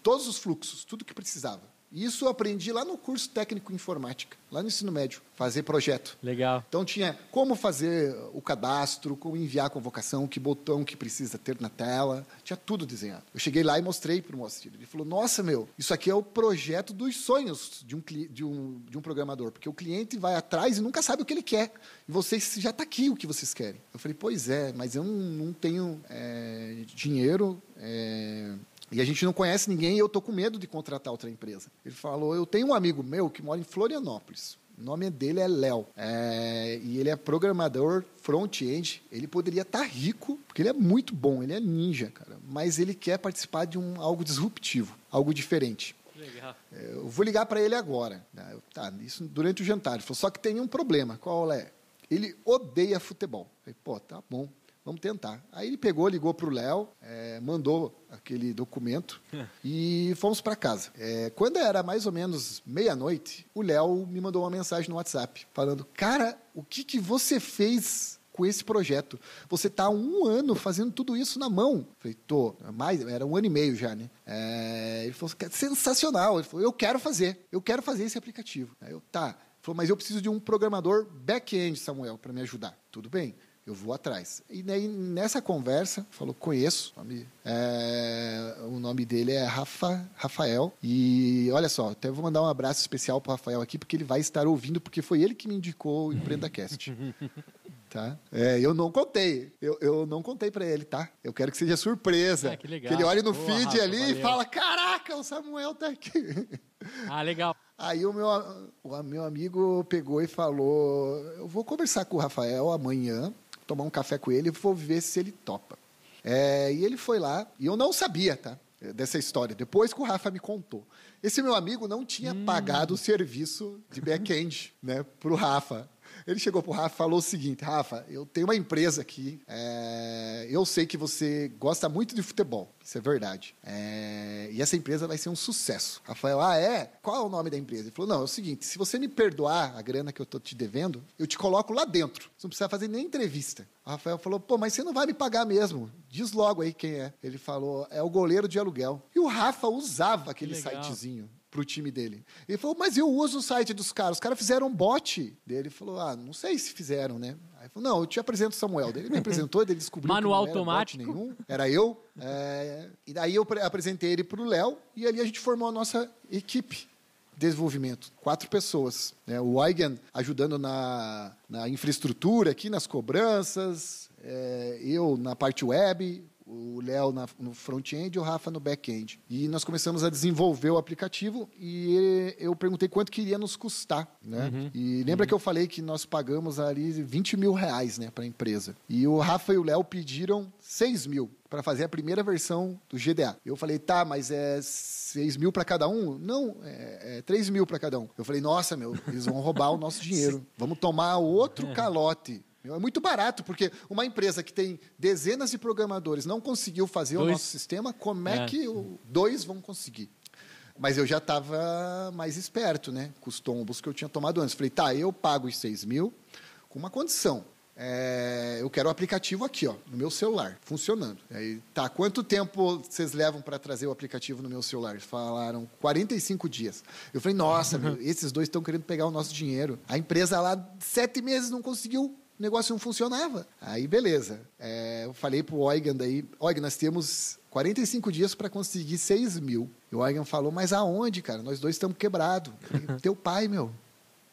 Speaker 1: todos os fluxos, tudo que precisava. Isso eu aprendi lá no curso técnico em informática, lá no ensino médio, fazer projeto.
Speaker 2: Legal.
Speaker 1: Então tinha como fazer o cadastro, como enviar a convocação, que botão que precisa ter na tela, tinha tudo desenhado. Eu cheguei lá e mostrei para o Moacir. Ele falou: Nossa, meu, isso aqui é o projeto dos sonhos de um, de um, de um programador, porque o cliente vai atrás e nunca sabe o que ele quer. E vocês já está aqui o que vocês querem. Eu falei: Pois é, mas eu não, não tenho é, dinheiro. é, e a gente não conhece ninguém e eu tô com medo de contratar outra empresa. Ele falou: Eu tenho um amigo meu que mora em Florianópolis. O nome dele é Léo. É, e ele é programador front-end. Ele poderia estar rico, porque ele é muito bom, ele é ninja, cara. Mas ele quer participar de um algo disruptivo, algo diferente.
Speaker 2: Legal.
Speaker 1: É, Eu vou ligar para ele agora. né? Eu, Tá, isso durante o jantar. Ele falou, só que tem um problema. Qual é? Ele odeia futebol. Eu falei, pô, tá bom, vamos tentar. Aí ele pegou, ligou para o Léo, é, mandou aquele documento e fomos para casa. É, quando era mais ou menos meia-noite, o Léo me mandou uma mensagem no WhatsApp falando, cara, o que, que você fez com esse projeto. Você há um ano fazendo tudo isso na mão. Eu falei, tô, mais, era um ano e meio já, né? É, ele falou, "Cara, sensacional. Ele falou, eu quero fazer, eu quero fazer esse aplicativo. Aí eu, tá. Ele falou, mas eu preciso de um programador back-end, Samuel, para me ajudar. Tudo bem. Eu vou atrás. E daí, nessa conversa, falou, conheço, o nome, é, o nome dele é Rafa, Rafael, e olha só, até vou mandar um abraço especial para Rafael aqui, porque ele vai estar ouvindo, porque foi ele que me indicou o EmpreendaCast. tá? É, eu não contei, eu, eu não contei para ele, tá? Eu quero que seja surpresa.
Speaker 2: Ah, que.
Speaker 1: Que ele olhe no
Speaker 2: Boa,
Speaker 1: feed
Speaker 2: Rafa,
Speaker 1: ali
Speaker 2: valeu.
Speaker 1: e fala, caraca, o Samuel tá aqui.
Speaker 2: Ah, legal.
Speaker 1: Aí o meu, o meu amigo pegou e falou: Eu vou conversar com o Rafael amanhã, tomar um café com ele e vou ver se ele topa. É, e ele foi lá, e eu não sabia, tá? Dessa história, depois que o Rafa me contou. Esse meu amigo não tinha pagado o serviço de back-end né, para o Rafa. Ele chegou pro Rafa e falou o seguinte: Rafa, eu tenho uma empresa aqui. é, eu sei que você gosta muito de futebol. Isso é verdade. É, e essa empresa vai ser um sucesso. Rafael, ah, é? Qual é o nome da empresa? Ele falou: não, é o seguinte: se você me perdoar a grana que eu tô te devendo, eu te coloco lá dentro. Você não precisa fazer nem entrevista. O Rafael falou: pô, mas você não vai me pagar mesmo. Diz logo aí quem é. Ele falou: é o goleiro de aluguel. E o Rafa usava aquele
Speaker 2: legal.
Speaker 1: Sitezinho pro time dele. Ele falou, mas eu uso o site dos caras. Os caras fizeram um bot. Daí ele falou, ah, não sei se fizeram, né? Aí falou, não, eu te apresento o Samuel. Daí ele me apresentou, ele descobriu
Speaker 2: Manual
Speaker 1: que não era bot
Speaker 2: automático.
Speaker 1: nenhum. Era eu. É, e daí eu pre- apresentei ele pro Léo e ali a gente formou a nossa equipe de desenvolvimento. Quatro pessoas. né? O Eugen ajudando na, na infraestrutura aqui, nas cobranças. é, eu na parte web, o Léo no front-end e o Rafa no back-end. E nós começamos a desenvolver o aplicativo e eu perguntei quanto que iria nos custar. Né? E lembra que eu falei que nós pagamos ali 20 mil reais né, para a empresa. E o Rafa e o Léo pediram 6 mil para fazer a primeira versão do GDA. Eu falei, tá, mas é 6 mil para cada um? Não, é, é 3 mil para cada um. Eu falei, nossa, meu, eles vão roubar o nosso dinheiro. Vamos tomar outro calote. É muito barato, porque uma empresa que tem dezenas de programadores não conseguiu fazer o
Speaker 2: Dois.
Speaker 1: nosso sistema, como é,
Speaker 2: É.
Speaker 1: que o- dois vão conseguir? Mas eu já estava mais esperto, né? Com os tombos que eu tinha tomado antes. Falei, tá, eu pago os 6 mil com uma condição. É, eu quero o aplicativo aqui, ó, no meu celular, funcionando. Aí, tá, quanto tempo vocês levam para trazer o aplicativo no meu celular? Eles falaram 45 dias. Eu falei, nossa, meu, esses dois estão querendo pegar o nosso dinheiro. A empresa lá, sete meses, não conseguiu o negócio não funcionava. Aí, beleza. É, eu falei pro Eugen daí, Eugen, nós temos 45 dias para conseguir 6 mil. E o Eugen falou, mas aonde, cara? Nós dois estamos quebrados. Teu pai, meu.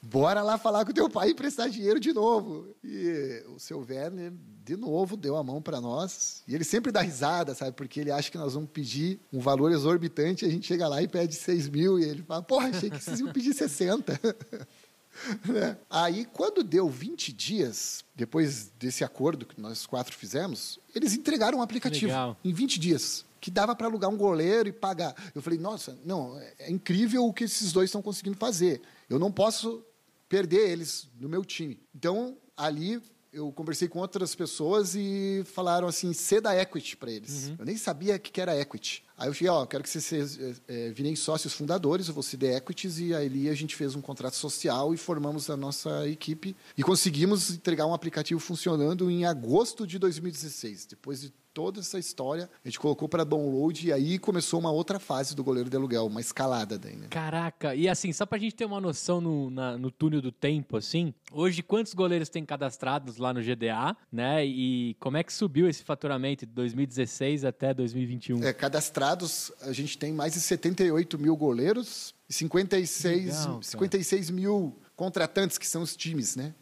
Speaker 1: Bora lá falar com teu pai e emprestar dinheiro de novo. E o seu Werner, de novo, deu a mão para nós. E ele sempre dá risada, sabe? Porque ele acha que nós vamos pedir um valor exorbitante. A gente chega lá e pede 6 mil. E ele fala, porra, achei que vocês iam pedir 60. Né? Aí, quando deu 20 dias, depois desse acordo que nós quatro fizemos, eles entregaram um aplicativo
Speaker 2: Legal.
Speaker 1: em 20 dias, que dava para alugar um goleiro e pagar. Eu falei, nossa, não, é- é incrível o que esses dois estão conseguindo fazer. Eu não posso perder eles no meu time. Então, ali eu conversei com outras pessoas e falaram assim, ceda equity para eles. Eu nem sabia o que que era equity. Aí eu cheguei, ó, quero que vocês eh, virem sócios fundadores, eu vou ceder equities, e aí a gente fez um contrato social e formamos a nossa equipe e conseguimos entregar um aplicativo funcionando em agosto de 2016. Depois de toda essa história, a gente colocou para download e aí começou uma outra fase do goleiro de aluguel, uma escalada daí, né?
Speaker 2: Caraca, e assim, só pra gente ter uma noção no, na- no túnel do tempo, assim, hoje quantos goleiros tem cadastrados lá no GDA, né? E como é que subiu esse faturamento de 2016 até 2021?
Speaker 1: É, cadastrados, a gente tem mais de 78 mil goleiros e 56,
Speaker 2: Legal, cara.
Speaker 1: 56 mil contratantes, que são os times, né?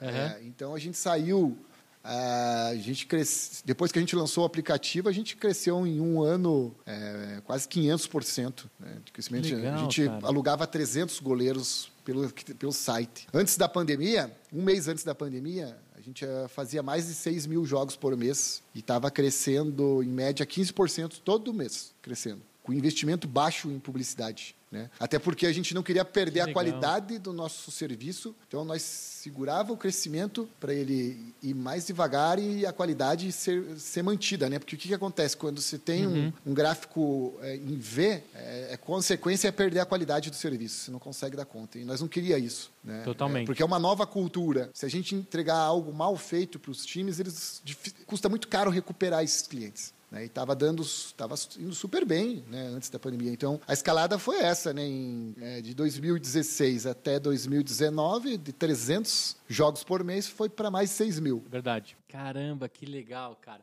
Speaker 1: É, então a gente saiu. Ah, a gente cresce, depois que a gente lançou o aplicativo, a gente cresceu em um ano é, quase 500% né, crescimento.
Speaker 2: Legal,
Speaker 1: a gente
Speaker 2: cara.
Speaker 1: alugava 300 goleiros pelo, pelo site. Antes da pandemia, um mês antes da pandemia, a gente eh, fazia mais de 6 mil jogos por mês e estava crescendo, em média, 15% todo mês, crescendo, com investimento baixo em publicidade. Né? Até porque a gente não queria perder
Speaker 2: Que
Speaker 1: a qualidade do nosso serviço, então nós segurava o crescimento para ele ir mais devagar e a qualidade ser, ser mantida, né? Porque o que, que acontece quando você tem
Speaker 2: Uhum.
Speaker 1: um, um gráfico é, em V, é, é consequência é perder a qualidade do serviço, você não consegue dar conta. E nós não queria isso, né?
Speaker 2: Totalmente.
Speaker 1: É, porque é uma nova cultura. Se a gente entregar algo mal feito para os times, eles custa muito caro recuperar esses clientes. Né? E estava dando, estava indo super bem né, antes da pandemia. Então, a escalada foi essa, né? Em, é, de 2016 até 2019, de 300 jogos por mês, foi para mais 6 mil.
Speaker 2: Verdade. Caramba, que legal, cara.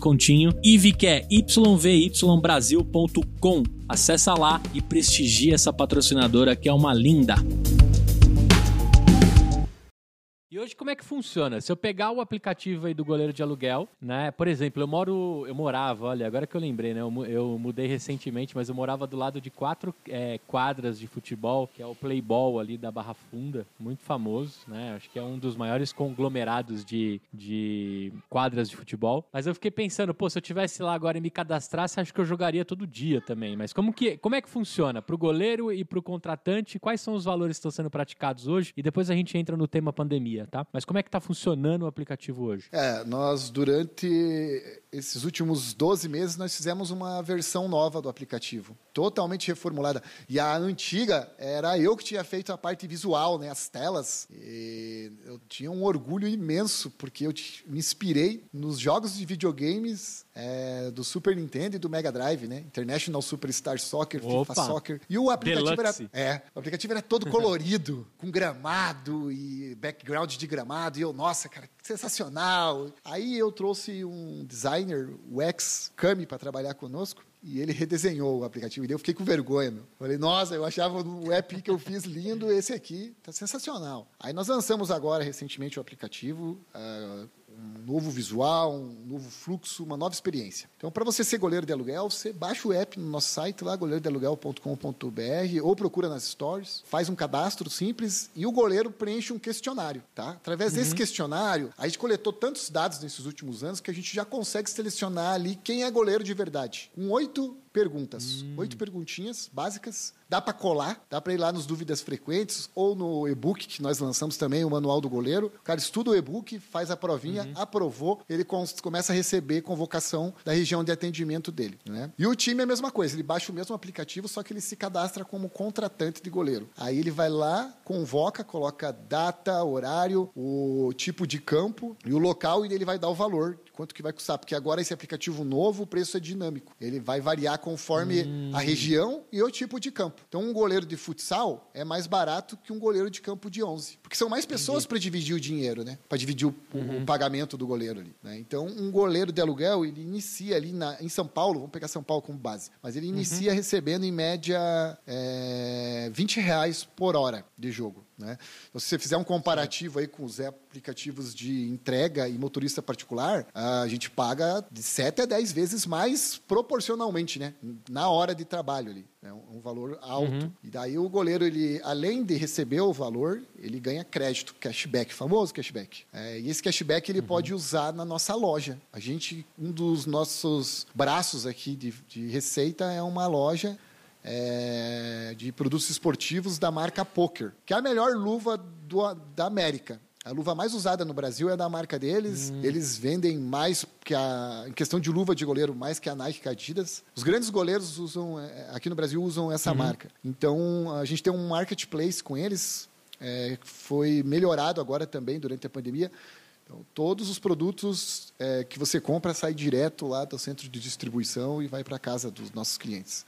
Speaker 2: descontinho. Que é yvybrasil.com. Acessa lá e prestigia essa patrocinadora que é uma linda. Hoje como é que funciona? Se eu pegar o aplicativo aí do goleiro de aluguel, né? Por exemplo, eu moro, eu morava, olha, agora que eu lembrei, né? Eu, eu mudei recentemente, mas eu morava do lado de quatro é, quadras de futebol, que é o Playball ali da Barra Funda, muito famoso, né? Acho que é um dos maiores conglomerados de, de quadras de futebol. Mas eu fiquei pensando, pô, se eu tivesse lá agora e me cadastrasse, acho que eu jogaria todo dia também. Mas como que, como é que funciona para o goleiro e para o contratante? Quais são os valores que estão sendo praticados hoje? E depois a gente entra no tema pandemia tá? Mas como é que está funcionando o aplicativo hoje?
Speaker 1: É, nós durante esses últimos 12 meses nós fizemos uma versão nova do aplicativo, totalmente reformulada. E a antiga era eu que tinha feito a parte visual, né, as telas. E eu tinha um orgulho imenso porque eu me inspirei nos jogos de videogames é, do Super Nintendo e do Mega Drive, né? International Superstar Soccer,
Speaker 2: Opa.
Speaker 1: FIFA Soccer. E o aplicativo
Speaker 2: Deluxe.
Speaker 1: era, é, o aplicativo era todo colorido, com gramado e background de gramado. E eu, nossa, cara, sensacional. Aí eu trouxe um designer, o ex Kami, para trabalhar conosco. E ele redesenhou o aplicativo. E eu fiquei com vergonha. Meu. Falei, nossa, eu achava o app que eu fiz lindo, esse aqui tá sensacional. Aí nós lançamos agora, recentemente, o aplicativo. Uh, um novo visual, um novo fluxo, uma nova experiência. Então, para você ser goleiro de aluguel, você baixa o app no nosso site lá, goleirodealuguel.com.br ou procura nas stories, faz um cadastro simples e o goleiro preenche um questionário, tá? Através uhum. desse questionário, a gente coletou tantos dados nesses últimos anos que a gente já consegue selecionar ali quem é goleiro de verdade. Com oito perguntas, hum. oito perguntinhas básicas. Dá para colar, dá para ir lá nos dúvidas frequentes ou no e-book que nós lançamos também, o manual do goleiro. O cara estuda o e-book, faz a provinha, uhum. aprovou, ele começa a receber convocação da região de atendimento dele. Né? E o time é a mesma coisa, ele baixa o mesmo aplicativo, só que ele se cadastra como contratante de goleiro. Aí ele vai lá, convoca, coloca data, horário, o tipo de campo e o local e ele vai dar o valor quanto que vai custar, porque agora esse aplicativo novo, o preço é dinâmico. Ele vai variar conforme hum. a região e o tipo de campo. Então, um goleiro de futsal é mais barato que um goleiro de campo de 11, porque são mais pessoas para dividir o dinheiro, né? Para dividir o, uhum. o, pagamento do goleiro ali. Né? Então, um goleiro de aluguel, ele inicia ali na, em São Paulo, vamos pegar São Paulo como base, mas ele inicia uhum. recebendo em média é, 20 reais por hora de jogo. Né? Então, se você fizer um comparativo aí com os aplicativos de entrega e motorista particular, a gente paga de 7 a 10 vezes mais proporcionalmente, né? na hora de trabalho ali. É um valor alto. Uhum. E daí o goleiro, ele, além de receber o valor, ele ganha crédito, cashback, famoso cashback. É, e esse cashback ele uhum. pode usar na nossa loja. A gente, um dos nossos braços aqui de, de receita é uma loja é, de produtos esportivos da marca Poker, que é a melhor luva do, da América. A luva mais usada no Brasil é da marca deles. Hum. Eles vendem mais que a em questão de luva de goleiro mais que a Nike e a Adidas. Os grandes goleiros usam é, aqui no Brasil usam essa uhum. marca. Então a gente tem um marketplace com eles. É, foi melhorado agora também durante a pandemia. Então, todos os produtos é, que você compra saem direto lá do centro de distribuição e vai para casa dos nossos clientes.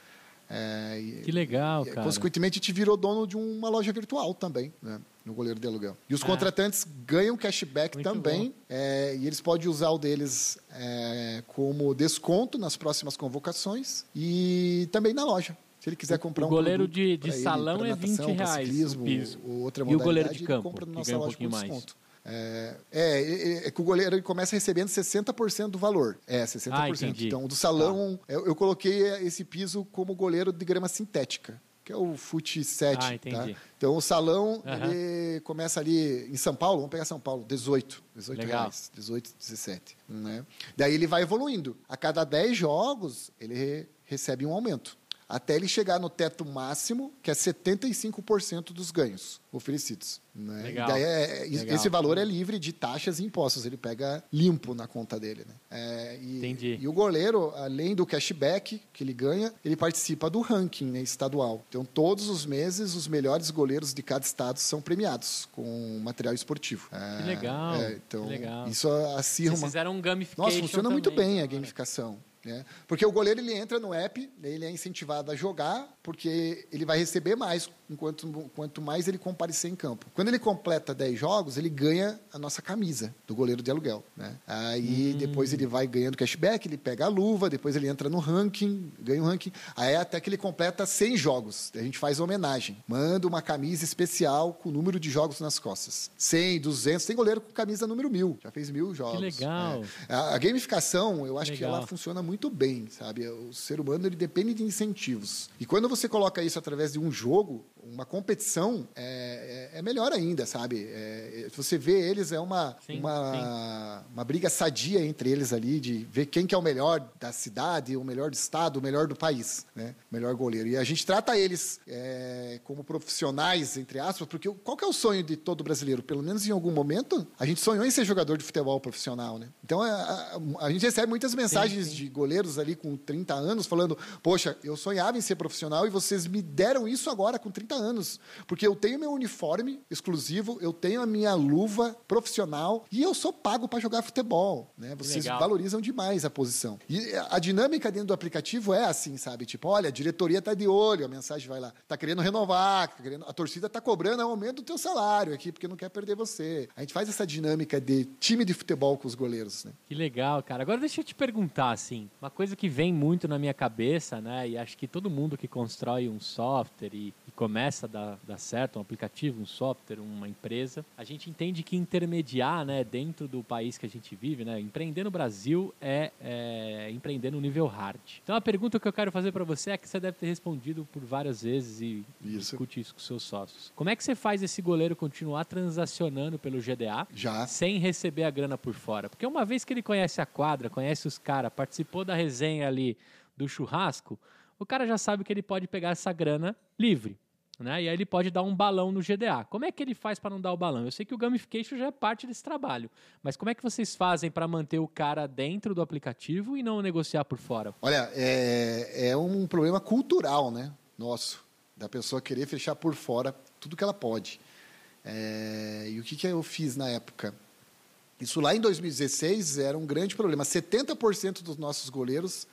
Speaker 2: É, que legal, cara.
Speaker 1: Consequentemente, a gente virou dono de uma loja virtual também, né, no goleiro de aluguel. E os ah, contratantes ganham cashback também, é, e eles podem usar o deles é, como desconto nas próximas convocações e também na loja. Se ele quiser comprar
Speaker 2: o
Speaker 1: um
Speaker 2: goleiro de, de salão ele, é natação, 20 reais.
Speaker 1: Ciclismo, o piso. Outra
Speaker 2: e o goleiro de campo,
Speaker 1: compra na nossa
Speaker 2: um
Speaker 1: loja
Speaker 2: com desconto.
Speaker 1: Mais. É, é, é, que o goleiro ele começa recebendo 60% do valor. É, 60%.
Speaker 2: Ah,
Speaker 1: então, do salão, eu, eu, coloquei esse piso como goleiro de grama sintética. que é o Fute 7.
Speaker 2: Ah,
Speaker 1: tá? Então o salão
Speaker 2: Aham.
Speaker 1: ele começa ali em São Paulo, vamos pegar São Paulo, 18. 18
Speaker 2: Legal.
Speaker 1: reais. 18, 17. Né? Daí ele vai evoluindo. A cada 10 jogos, ele re- recebe um aumento. Até ele chegar no teto máximo, que é 75% dos ganhos oferecidos. Né?
Speaker 2: Legal.
Speaker 1: Daí é- é-
Speaker 2: Legal.
Speaker 1: esse valor é livre de taxas e impostos. Ele pega limpo na conta dele. Né? É, e,
Speaker 2: Entendi.
Speaker 1: E o goleiro, além do cashback que ele ganha, ele participa do ranking né, estadual. Então, todos os meses, os melhores goleiros de cada estado são premiados com material esportivo. É,
Speaker 2: Que legal,
Speaker 1: é, então,
Speaker 2: que legal.
Speaker 1: isso acirra
Speaker 2: Vocês
Speaker 1: uma...
Speaker 2: fizeram um gamification
Speaker 1: Nossa, funciona muito
Speaker 2: também,
Speaker 1: bem a
Speaker 2: cara.
Speaker 1: gamificação. Né? Porque o goleiro ele entra no app, daí ele é incentivado a jogar, porque ele vai receber mais enquanto quanto mais ele comparecer em campo. Quando ele completa 10 jogos, ele ganha a nossa camisa do goleiro de aluguel. Né? Aí
Speaker 2: Hum.
Speaker 1: depois ele vai ganhando cashback, ele pega a luva, depois ele entra no ranking, ganha um ranking. Aí até que ele completa 100 jogos. A gente faz homenagem. Manda uma camisa especial com o número de jogos nas costas. 100, 200. Tem goleiro com camisa número 1000. Já fez mil jogos.
Speaker 2: legal.
Speaker 1: É. A, a gamificação, eu acho que
Speaker 2: Legal.
Speaker 1: ela funciona muito bem, sabe? O ser humano ele depende de incentivos. E quando você coloca isso através de um jogo, uma competição, é, é- é melhor ainda, sabe? É, é- você vê eles, é uma,
Speaker 2: Sim,
Speaker 1: uma, uma briga sadia entre eles ali, de ver quem que é o melhor da cidade, o melhor do estado, o melhor do país, né? O melhor goleiro. E a gente trata eles é, como profissionais, entre aspas, porque qual que é o sonho de todo brasileiro? Pelo menos em algum momento, a gente sonhou em ser jogador de futebol profissional, né? Então, a, a- a gente recebe muitas mensagens
Speaker 2: sim.
Speaker 1: de goleiros ali com 30 anos falando, poxa, eu sonhava em ser profissional e vocês me deram isso agora com 30 anos, porque eu tenho meu uniforme exclusivo, eu tenho a minha luva profissional e eu sou pago para jogar futebol, né? Vocês
Speaker 2: Legal.
Speaker 1: valorizam demais a posição. E a dinâmica dentro do aplicativo é assim, sabe? Tipo, olha, a diretoria tá de olho, a mensagem vai lá, tá querendo renovar, tá querendo, a torcida tá cobrando aumento do teu salário aqui, porque não quer perder você. A gente faz essa dinâmica de time de futebol com os goleiros, né?
Speaker 2: Que legal, cara. Agora deixa eu te perguntar, assim, uma coisa que vem muito na minha cabeça, né? E acho que todo mundo que constrói um software e, e começa a dar, dar certo, um aplicativo, um software, uma empresa, a gente entende que intermediar, né, dentro do país que a gente vive, né? Empreender no Brasil é, é empreender no nível hard. Então a pergunta que eu quero fazer para você é que você deve ter respondido por várias vezes e
Speaker 1: Isso.
Speaker 2: discute isso com seus sócios. Como é que você faz esse goleiro continuar transacionando pelo GDA?
Speaker 1: Já.
Speaker 2: sem receber a grana por fora. Porque uma vez que ele conhece a quadra, conhece os caras, participou da resenha ali do churrasco, o cara já sabe que ele pode pegar essa grana livre. Né? E aí ele pode dar um balão no GDA. Como é que ele faz para não dar o balão? Eu sei que o gamification já é parte desse trabalho, mas como é que vocês fazem para manter o cara dentro do aplicativo e não negociar por fora?
Speaker 1: Olha, é, é um problema cultural, né? Nosso, da pessoa querer fechar por fora tudo que ela pode. É, e o que, que eu fiz na época? Isso lá em 2016 era um grande problema. 70% dos nossos goleiros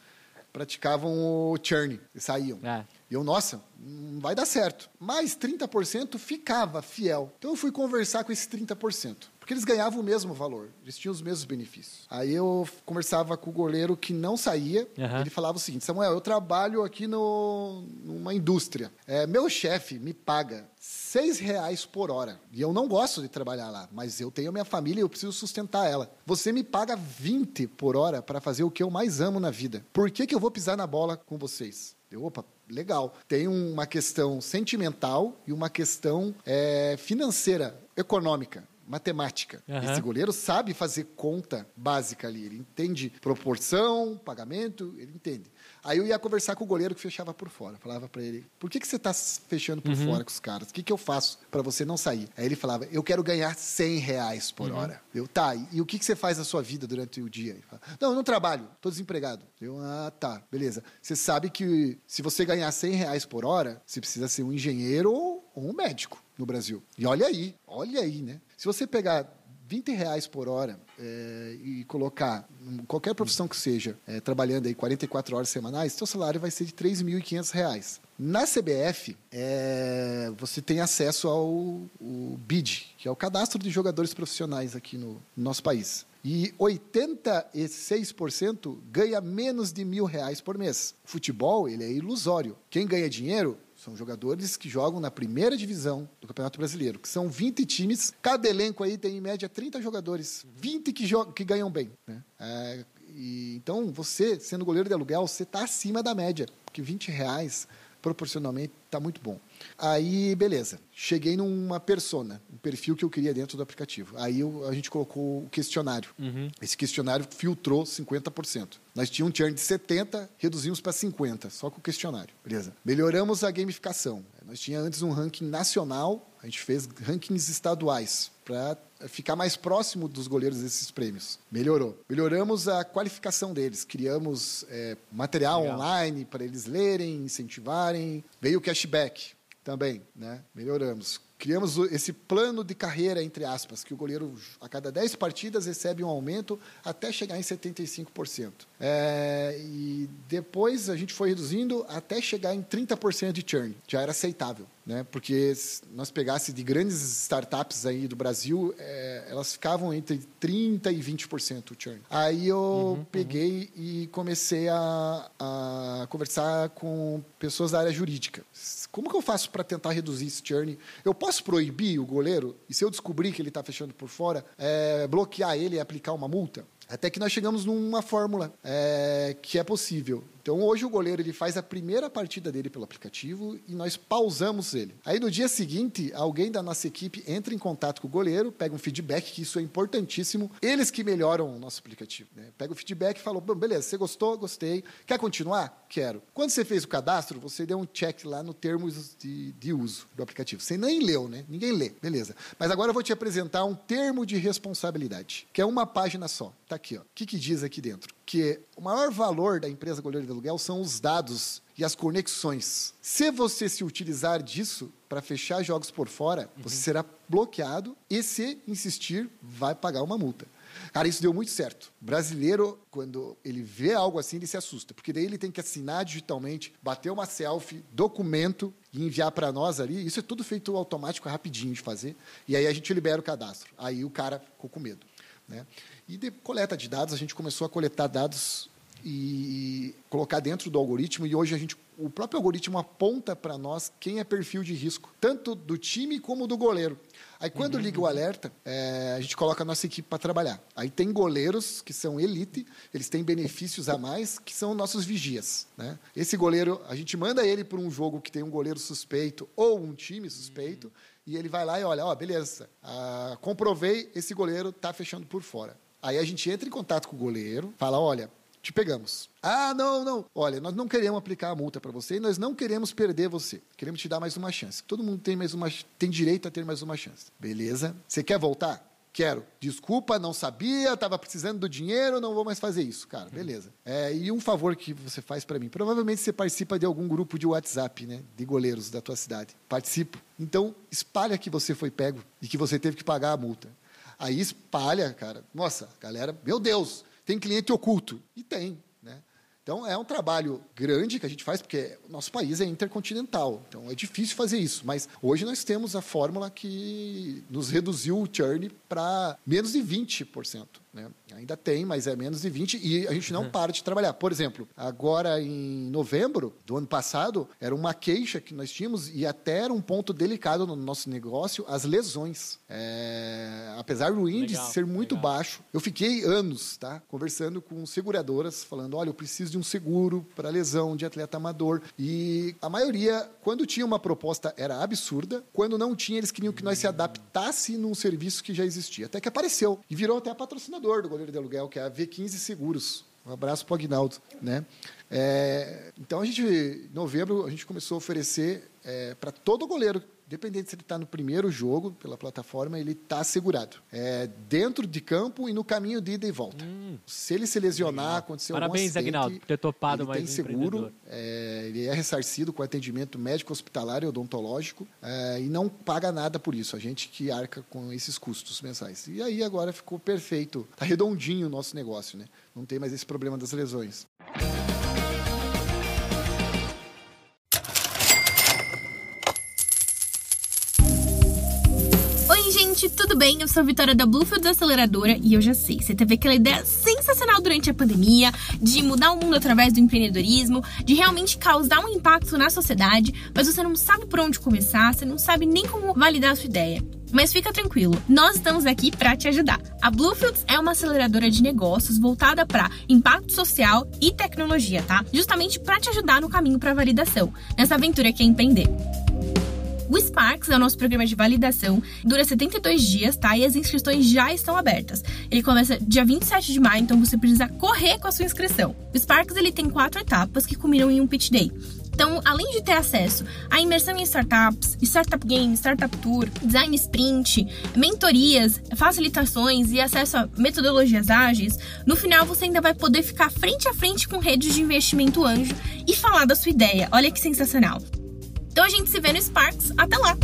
Speaker 1: praticavam o churn, e saíam.
Speaker 2: É.
Speaker 1: E eu, nossa, não vai dar certo. Mas 30% ficava fiel. Então eu fui conversar com esses 30%. Porque eles ganhavam o mesmo valor, eles tinham os mesmos benefícios. Aí eu conversava com o goleiro que não saía.
Speaker 2: Aham.
Speaker 1: Ele falava o seguinte: Samuel, eu trabalho aqui no, numa indústria. É, meu chefe me paga seis reais por hora. E eu não gosto de trabalhar lá, mas eu tenho minha família e eu preciso sustentar ela. Você me paga 20 por hora para fazer o que eu mais amo na vida. Por que, que eu vou pisar na bola com vocês? Eu, opa, legal. Tem uma questão sentimental e uma questão é, financeira, econômica. Matemática.
Speaker 2: Aham.
Speaker 1: Esse goleiro sabe fazer conta básica ali. Ele entende proporção, pagamento, ele entende. Aí eu ia conversar com o goleiro que fechava por fora. Falava para ele: por que, que você está fechando por fora com os caras? O que, que eu faço para você não sair? Aí ele falava: eu quero ganhar 100 reais por hora. Eu, tá, e, o que, que você faz na sua vida durante o dia? Ele fala, não, eu não trabalho, estou desempregado. Eu, ah, tá, beleza. Você sabe que se você ganhar 100 reais por hora, você precisa ser um engenheiro ou um médico no Brasil. E olha aí, olha aí, né? Se você pegar 20 reais por hora é, e colocar qualquer profissão que seja, é, trabalhando aí 44 horas semanais, seu salário vai ser de 3.500 reais. Na CBF, é, você tem acesso ao o BID, que é o Cadastro de Jogadores Profissionais aqui no, no nosso país. E 86% ganha menos de mil reais por mês. Futebol, ele é ilusório. Quem ganha dinheiro são jogadores que jogam na primeira divisão do Campeonato Brasileiro, que são 20 times. Cada elenco aí tem em média 30 jogadores, 20 que, que ganham bem. Né? É, e, então, você, sendo goleiro de aluguel, você está acima da média, porque 20 reais proporcionalmente está muito bom. Aí, beleza. Cheguei numa persona, um perfil que eu queria dentro do aplicativo. Aí eu, a gente colocou o questionário.
Speaker 2: Uhum.
Speaker 1: Esse questionário filtrou 50%. Nós tínhamos um churn de 70, reduzimos para 50, só com o questionário. Beleza. Melhoramos a gamificação. Nós tínhamos antes um ranking nacional, a gente fez rankings estaduais para ficar mais próximo dos goleiros desses prêmios. Melhorou. Melhoramos a qualificação deles. Criamos é, material
Speaker 2: Legal.
Speaker 1: online para eles lerem, incentivarem. Veio o cashback também, né? Melhoramos. Criamos esse plano de carreira, entre aspas, que o goleiro, a cada 10 partidas, recebe um aumento até chegar em 75%. É, e depois a gente foi reduzindo até chegar em 30% de churn. Já era aceitável, né? Porque se nós pegasse de grandes startups aí do Brasil, é, elas ficavam entre 30% e 20% o churn. Aí eu peguei e comecei a, a conversar com pessoas da área jurídica. Como que eu faço para tentar reduzir esse churn? Eu posso proibir o goleiro? E se eu descobrir que ele está fechando por fora, é, bloquear ele e aplicar uma multa? Até que nós chegamos numa fórmula é, que é possível. Então, hoje o goleiro ele faz a primeira partida dele pelo aplicativo e nós pausamos ele. Aí, no dia seguinte, alguém da nossa equipe entra em contato com o goleiro, pega um feedback, que isso é importantíssimo. Eles que melhoram o nosso aplicativo. Né? Pega o feedback e fala, "Bom, beleza, você gostou? Gostei. Quer continuar? Quero. Quando você fez o cadastro, você deu um check lá no termos de, de uso do aplicativo. Você nem leu, né? Ninguém lê. Beleza. Mas agora eu vou te apresentar um termo de responsabilidade, que é uma página só. Tá aqui, ó. O que, que diz aqui dentro? Que o maior valor da empresa goleiro de aluguel são os dados e as conexões. Se você se utilizar disso para fechar jogos por fora, você será bloqueado e, se insistir, vai pagar uma multa. Cara, isso deu muito certo. Brasileiro, quando ele vê algo assim, ele se assusta, porque daí ele tem que assinar digitalmente, bater uma selfie, documento e enviar para nós ali. Isso é tudo feito automático, rapidinho de fazer. E aí a gente libera o cadastro. Aí o cara ficou com medo. Né? E de coleta de dados, a gente começou a coletar dados e colocar dentro do algoritmo e hoje a gente o próprio algoritmo aponta para nós quem é perfil de risco tanto do time como do goleiro. Aí quando liga o alerta é, a gente coloca a nossa equipe para trabalhar. Aí tem goleiros que são elite eles têm benefícios a mais que são nossos vigias né? esse goleiro a gente manda ele para um jogo que tem um goleiro suspeito ou um time suspeito e ele vai lá e olha ó beleza ah, comprovei esse goleiro está fechando por fora Aí a gente entra em contato com o goleiro, fala: olha, te pegamos. Ah, não, não. Olha, nós não queremos aplicar a multa para você e nós não queremos perder você. Queremos te dar mais uma chance. Todo mundo tem mais uma tem direito a ter mais uma chance. Beleza? Você quer voltar? Quero. Desculpa, não sabia, estava precisando do dinheiro, não vou mais fazer isso. Cara, beleza. É, e um favor que você faz para mim. Provavelmente você participa de algum grupo de WhatsApp, né? De goleiros da tua cidade. Participo. Então, espalha que você foi pego e que você teve que pagar a multa. Aí espalha, cara. Nossa, galera, meu Deus, tem cliente oculto. E tem, né? Então é um trabalho grande que a gente faz, porque nosso país é intercontinental. Então é difícil fazer isso. Mas hoje nós temos a fórmula que nos reduziu o churn para menos de 20%. Né? Ainda tem, mas é menos de 20% e a gente não para de trabalhar. Por exemplo, agora em novembro do ano passado, era uma queixa que nós tínhamos e até era um ponto delicado no nosso negócio, as lesões. É, apesar do índice
Speaker 2: Legal,
Speaker 1: ser muito
Speaker 2: legal.
Speaker 1: baixo, eu fiquei anos tá, conversando com seguradoras, falando: olha, eu preciso de um seguro para lesão de atleta amador. E a maioria, quando tinha uma proposta, era absurda. Quando não tinha, eles queriam que nós se adaptasse num serviço que já existia. Até que apareceu. E virou até patrocinador do goleiro de aluguel, que é a V15 Seguros. Um abraço para o Aguinaldo. Né? É, então, a gente, em novembro, a gente começou a oferecer é, para todo goleiro, independente se ele está no primeiro jogo pela plataforma, ele está assegurado. É, dentro de campo e no caminho de ida e volta. Se ele se lesionar, acontecer algum
Speaker 2: Parabéns,
Speaker 1: acidente,
Speaker 2: Aguinaldo, por ter topado
Speaker 1: ele
Speaker 2: mais
Speaker 1: tem
Speaker 2: um
Speaker 1: seguro, é, ele é ressarcido com atendimento médico, hospitalar e odontológico é, e não paga nada por isso. A gente que arca com esses custos mensais. E aí agora ficou perfeito, tá redondinho o nosso negócio, né? Não tem mais esse problema das lesões.
Speaker 3: Gente! tudo bem? Eu sou a Vitória da Bluefields Aceleradora e eu já sei, você teve aquela ideia sensacional durante a pandemia de mudar o mundo através do empreendedorismo, de realmente causar um impacto na sociedade, mas você não sabe por onde começar, você não sabe nem como validar a sua ideia. Mas fica tranquilo, nós estamos aqui para te ajudar. A Bluefields é uma aceleradora de negócios voltada para impacto social e tecnologia, tá? Justamente para te ajudar no caminho para validação, nessa aventura que é empreender. O Sparks é o nosso programa de validação, dura 72 dias, tá? E as inscrições já estão abertas. Ele começa dia 27 de maio, então você precisa correr com a sua inscrição. O Sparks ele tem quatro etapas que culminam em um pitch day. Então, além de ter acesso à imersão em startups, startup games, startup tour, design sprint, mentorias, facilitações e acesso a metodologias ágeis, no final você ainda vai poder ficar frente a frente com redes de investimento anjo e falar da sua ideia. Olha que sensacional! Então a gente se vê no Sparks. Até lá!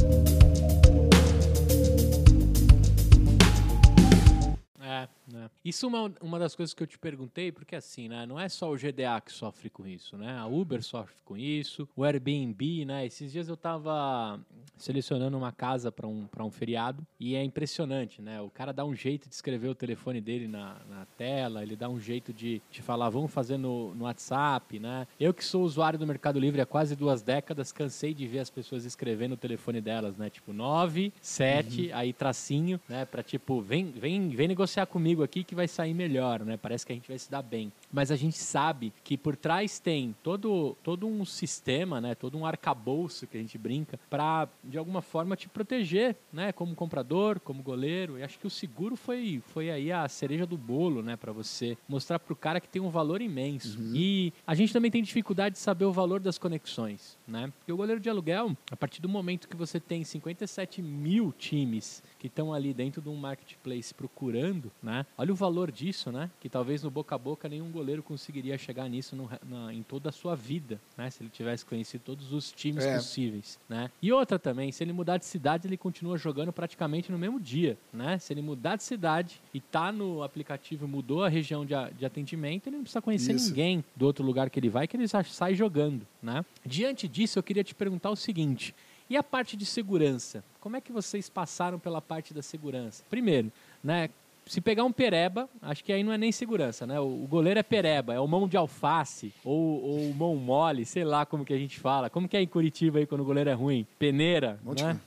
Speaker 2: É, né? Isso é uma, uma das coisas que eu te perguntei, porque assim, né? Não é só o GDA que sofre com isso, né? A Uber sofre com isso, o Airbnb, né? Esses dias eu tava selecionando uma casa para um, um feriado e é impressionante, né? O cara dá um jeito de escrever o telefone dele na, na tela, ele dá um jeito de, de falar, vamos fazer no, no WhatsApp, né? Eu que sou usuário do Mercado Livre há quase duas décadas, cansei de ver as pessoas escrevendo o telefone delas, né? Tipo, 9, 7, uhum. aí tracinho, né? Pra tipo, vem, vem, vem negociar comigo aqui que vai sair melhor, né? Parece que a gente vai se dar bem. Mas a gente sabe que por trás tem todo, todo um sistema, né? Todo um arcabouço que a gente brinca para de alguma forma te proteger, né? Como comprador, como goleiro. E acho que o seguro foi, foi aí a cereja do bolo, né? Para você mostrar para o cara que tem um valor imenso. Uhum. E a gente também tem dificuldade de saber o valor das conexões, né? Porque o goleiro de aluguel, a partir do momento que você tem 57 mil times que estão ali dentro de um marketplace procurando, né? Olha o valor disso, né? Que talvez no boca a boca nenhum goleiro conseguiria chegar nisso no, na, em toda a sua vida, né? Se ele tivesse conhecido todos os times é. possíveis, né? E outra também, se ele mudar de cidade, ele continua jogando praticamente no mesmo dia, né? Se ele mudar de cidade e tá no aplicativo, mudou a região de, de atendimento, ele não precisa conhecer Isso. ninguém do outro lugar que ele vai, que ele sai jogando, né? Diante disso, eu queria te perguntar o seguinte: e a parte de segurança? Como é que vocês passaram pela parte da segurança? Primeiro, né? Se pegar um pereba, acho que aí não é nem segurança, né? O, goleiro é pereba, é o mão de alface ou, ou mão mole, sei lá como que a gente fala. Como que é em Curitiba aí quando o goleiro é ruim? Peneira, Monte né?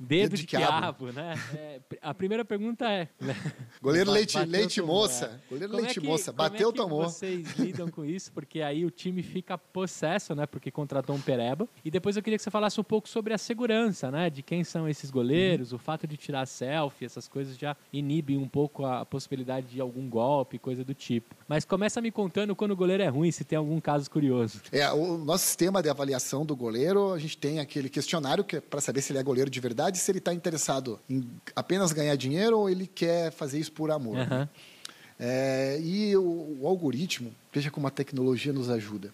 Speaker 2: Dedo, de, de quiabo. né? É, a primeira pergunta é. Né?
Speaker 1: Goleiro leite, leite moça. É. Goleiro como leite é que, moça. Bateu,
Speaker 2: como
Speaker 1: é tomou.
Speaker 2: Vocês lidam com isso, porque aí o time fica possesso, né? Porque contratou um pereba. E depois eu queria que você falasse um pouco sobre a segurança, né? De quem são esses goleiros, uhum. o fato de tirar selfie, essas coisas já inibem um pouco a possibilidade de algum golpe, coisa do tipo. Mas começa me contando quando o goleiro é ruim, se tem algum caso curioso.
Speaker 1: É, o nosso sistema de avaliação do goleiro, a gente tem aquele questionário que é para saber se ele é goleiro de verdade se ele está interessado em apenas ganhar dinheiro ou ele quer fazer isso por amor. Uhum. Né? É, e o, o, algoritmo, veja como a tecnologia nos ajuda.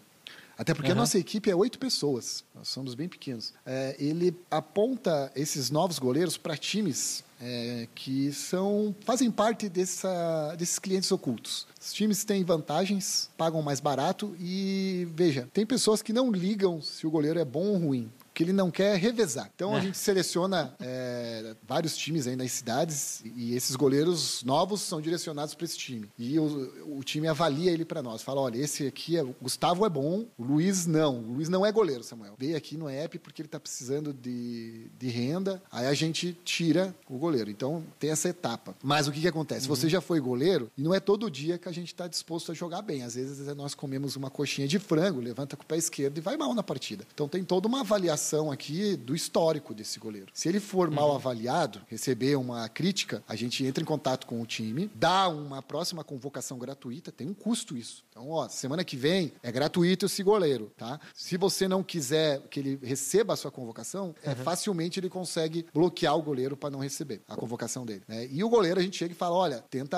Speaker 1: Até porque uhum. a nossa equipe é oito pessoas, nós somos bem pequenos. É, ele aponta esses novos goleiros para times é, que são fazem parte dessa, desses clientes ocultos. Os times têm vantagens, pagam mais barato e veja, tem pessoas que não ligam se o goleiro é bom ou ruim que ele não quer revezar. Então é. a gente seleciona é, vários times aí nas cidades e esses goleiros novos são direcionados para esse time. E o, o time avalia ele para nós. Fala, olha, esse aqui, é, o Gustavo é bom, o Luiz não. O Luiz não é goleiro, Samuel. Veio aqui no app porque ele está precisando de, de renda. Aí a gente tira o goleiro. Então tem essa etapa. Mas o que, que acontece? Uhum. Você já foi goleiro e não é todo dia que a gente está disposto a jogar bem. Às vezes nós comemos uma coxinha de frango, levanta com o pé esquerdo e vai mal na partida. Então tem toda uma avaliação avaliação aqui do histórico desse goleiro. Se ele for mal uhum. avaliado, receber uma crítica, a gente entra em contato com o time, dá uma próxima convocação gratuita, tem um custo isso. Então, ó, semana que vem é gratuito esse goleiro, tá? Se você não quiser que ele receba a sua convocação, é, uhum. é, facilmente ele consegue bloquear o goleiro para não receber a convocação dele. Né? E o goleiro a gente chega e fala, olha, tenta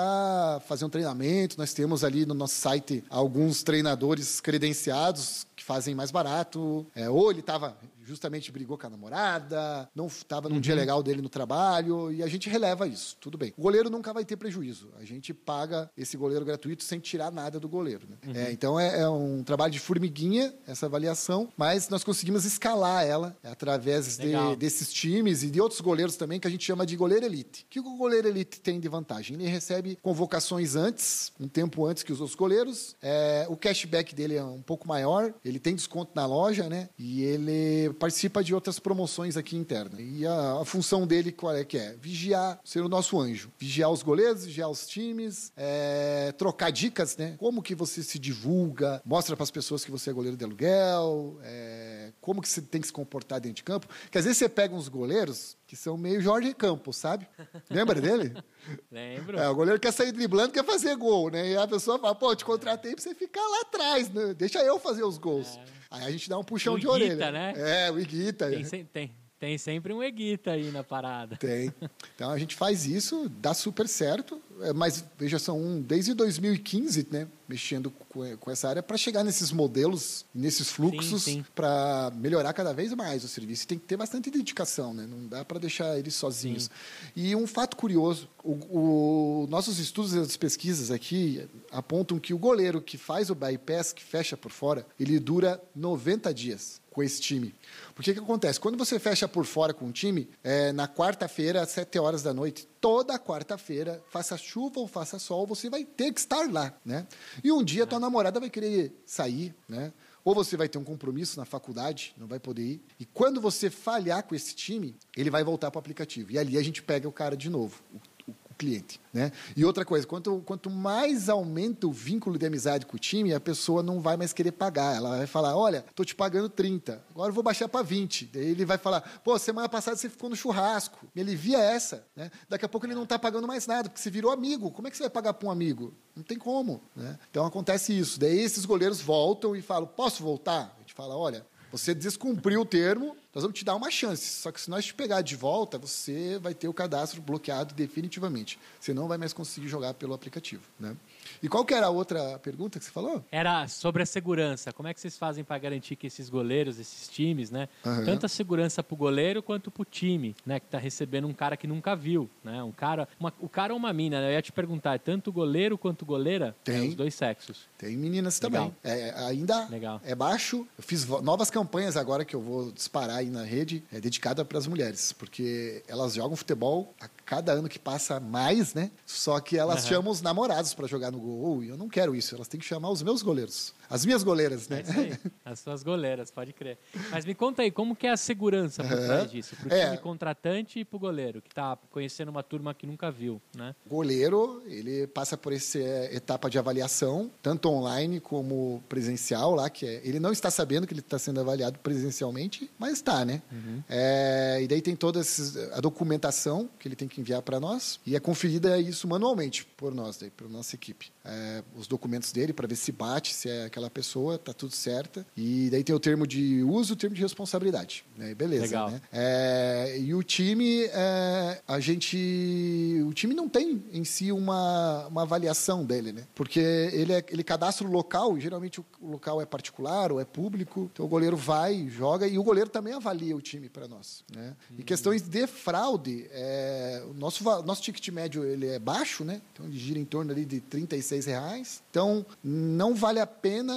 Speaker 1: fazer um treinamento, nós temos ali no nosso site alguns treinadores credenciados que fazem mais barato, é, ou ele estava justamente brigou com a namorada, não estava num dia legal dele no trabalho, e a gente releva isso, tudo bem. O goleiro nunca vai ter prejuízo. A gente paga esse goleiro gratuito sem tirar nada do goleiro. Né? É, então é, é um trabalho de formiguinha, essa avaliação, mas nós conseguimos escalar ela através de, desses times e de outros goleiros também, que a gente chama de goleiro elite. O que o goleiro elite tem de vantagem? Ele recebe convocações antes, um tempo antes que os outros goleiros, é, o cashback dele é um pouco maior, ele tem desconto na loja, né? E ele participa de outras promoções aqui internas. E a, a função dele qual é que é? Vigiar, ser o nosso anjo. Vigiar os goleiros, vigiar os times, é, trocar dicas, né? Como que você se divulga, mostra para as pessoas que você é goleiro de aluguel, é, como que você tem que se comportar dentro de campo. Que às vezes você pega uns goleiros que são meio Jorge Campos, sabe? Lembra dele?
Speaker 2: Lembro.
Speaker 1: É, o goleiro quer sair driblando, quer fazer gol, né? E a pessoa fala, pô, te contratei pra você ficar lá atrás, né? Deixa eu fazer os gols. É. Aí a gente dá um puxão
Speaker 2: o
Speaker 1: de
Speaker 2: Iguita,
Speaker 1: orelha.
Speaker 2: né?
Speaker 1: É, o Iguita.
Speaker 2: Tem, tem, tem sempre um Eguita aí na parada.
Speaker 1: Tem. Então a gente faz isso, dá super certo, é, mas veja, são um, desde 2015, né, mexendo com, com essa área para chegar nesses modelos, nesses fluxos, para melhorar cada vez mais o serviço. Tem que ter bastante dedicação, né? Não dá para deixar eles sozinhos. Sim. E um fato curioso, o, o, nossos estudos e as pesquisas aqui apontam que o goleiro que faz o bypass, que fecha por fora, ele dura 90 dias com esse time. Porque o que acontece? Quando você fecha por fora com um time, é, na quarta-feira, às 7 horas da noite, toda quarta-feira, faça chuva ou faça sol, você vai ter que estar lá, né? E um dia tua namorada vai querer sair, né? Ou você vai ter um compromisso na faculdade, não vai poder ir. E quando você falhar com esse time, ele vai voltar para o aplicativo. E ali a gente pega o cara de novo cliente. Né? E outra coisa, quanto, quanto mais aumenta o vínculo de amizade com o time, a pessoa não vai mais querer pagar. Ela vai falar: olha, estou te pagando 30, agora eu vou baixar para 20. Daí ele vai falar: pô, semana passada você ficou no churrasco, me alivia essa. Né? Daqui a pouco ele não está pagando mais nada, porque você virou amigo. Como é que você vai pagar para um amigo? Não tem como. Né? Então acontece isso. Daí esses goleiros voltam e falam: posso voltar? A gente fala: olha, você descumpriu o termo, nós vamos te dar uma chance. Só que se nós te pegar de volta, você vai ter o cadastro bloqueado definitivamente. Você não vai mais conseguir jogar pelo aplicativo. Né? E qual que era a outra pergunta que você falou?
Speaker 2: Era sobre a segurança. Como é que vocês fazem para garantir que esses goleiros, esses times, né? Uhum. Tanto a segurança para o goleiro quanto para o time, né? Que está recebendo um cara que nunca viu, né? Um cara, uma, o cara ou uma mina, né? Eu ia te perguntar, é tanto goleiro quanto goleira?
Speaker 1: Tem.
Speaker 2: É, os dois sexos.
Speaker 1: Tem meninas Legal. também. É, ainda Legal. é baixo. Eu fiz novas campanhas agora que eu vou disparar aí na rede, é dedicada para as mulheres, porque elas jogam futebol a cada ano que passa mais, né? Só que elas uhum. chamam os namorados para jogar no gol e eu não quero isso. Elas têm que chamar os meus goleiros. As minhas goleiras, né?
Speaker 2: É As suas goleiras, pode crer. Mas me conta aí, como que é a segurança por trás disso? Para o é. time contratante e para o goleiro, que está conhecendo uma turma que nunca viu, né?
Speaker 1: Goleiro, ele passa por essa é, etapa de avaliação, tanto online como presencial lá, que é, ele não está sabendo que ele está sendo avaliado presencialmente, mas está, né? Uhum. É, e daí tem toda a documentação que ele tem que enviar para nós e é conferida isso manualmente por nós, daí, pela nossa equipe. É, os documentos dele para ver se bate, se é aquela pessoa, tá tudo certo. E daí tem o termo de uso o termo de responsabilidade. Né? Beleza. Legal. Né? É, e o time, é, a gente. O time não tem em si uma, uma avaliação dele, né? Porque ele, é, ele cadastra o local, e geralmente o, o local é particular ou é público. Então o goleiro vai, joga, e o goleiro também avalia o time para nós. Né? Hum. E questões de fraude, é, o nosso, nosso ticket médio ele é baixo, né? Então ele gira em torno ali de 36 reais. Então não vale a pena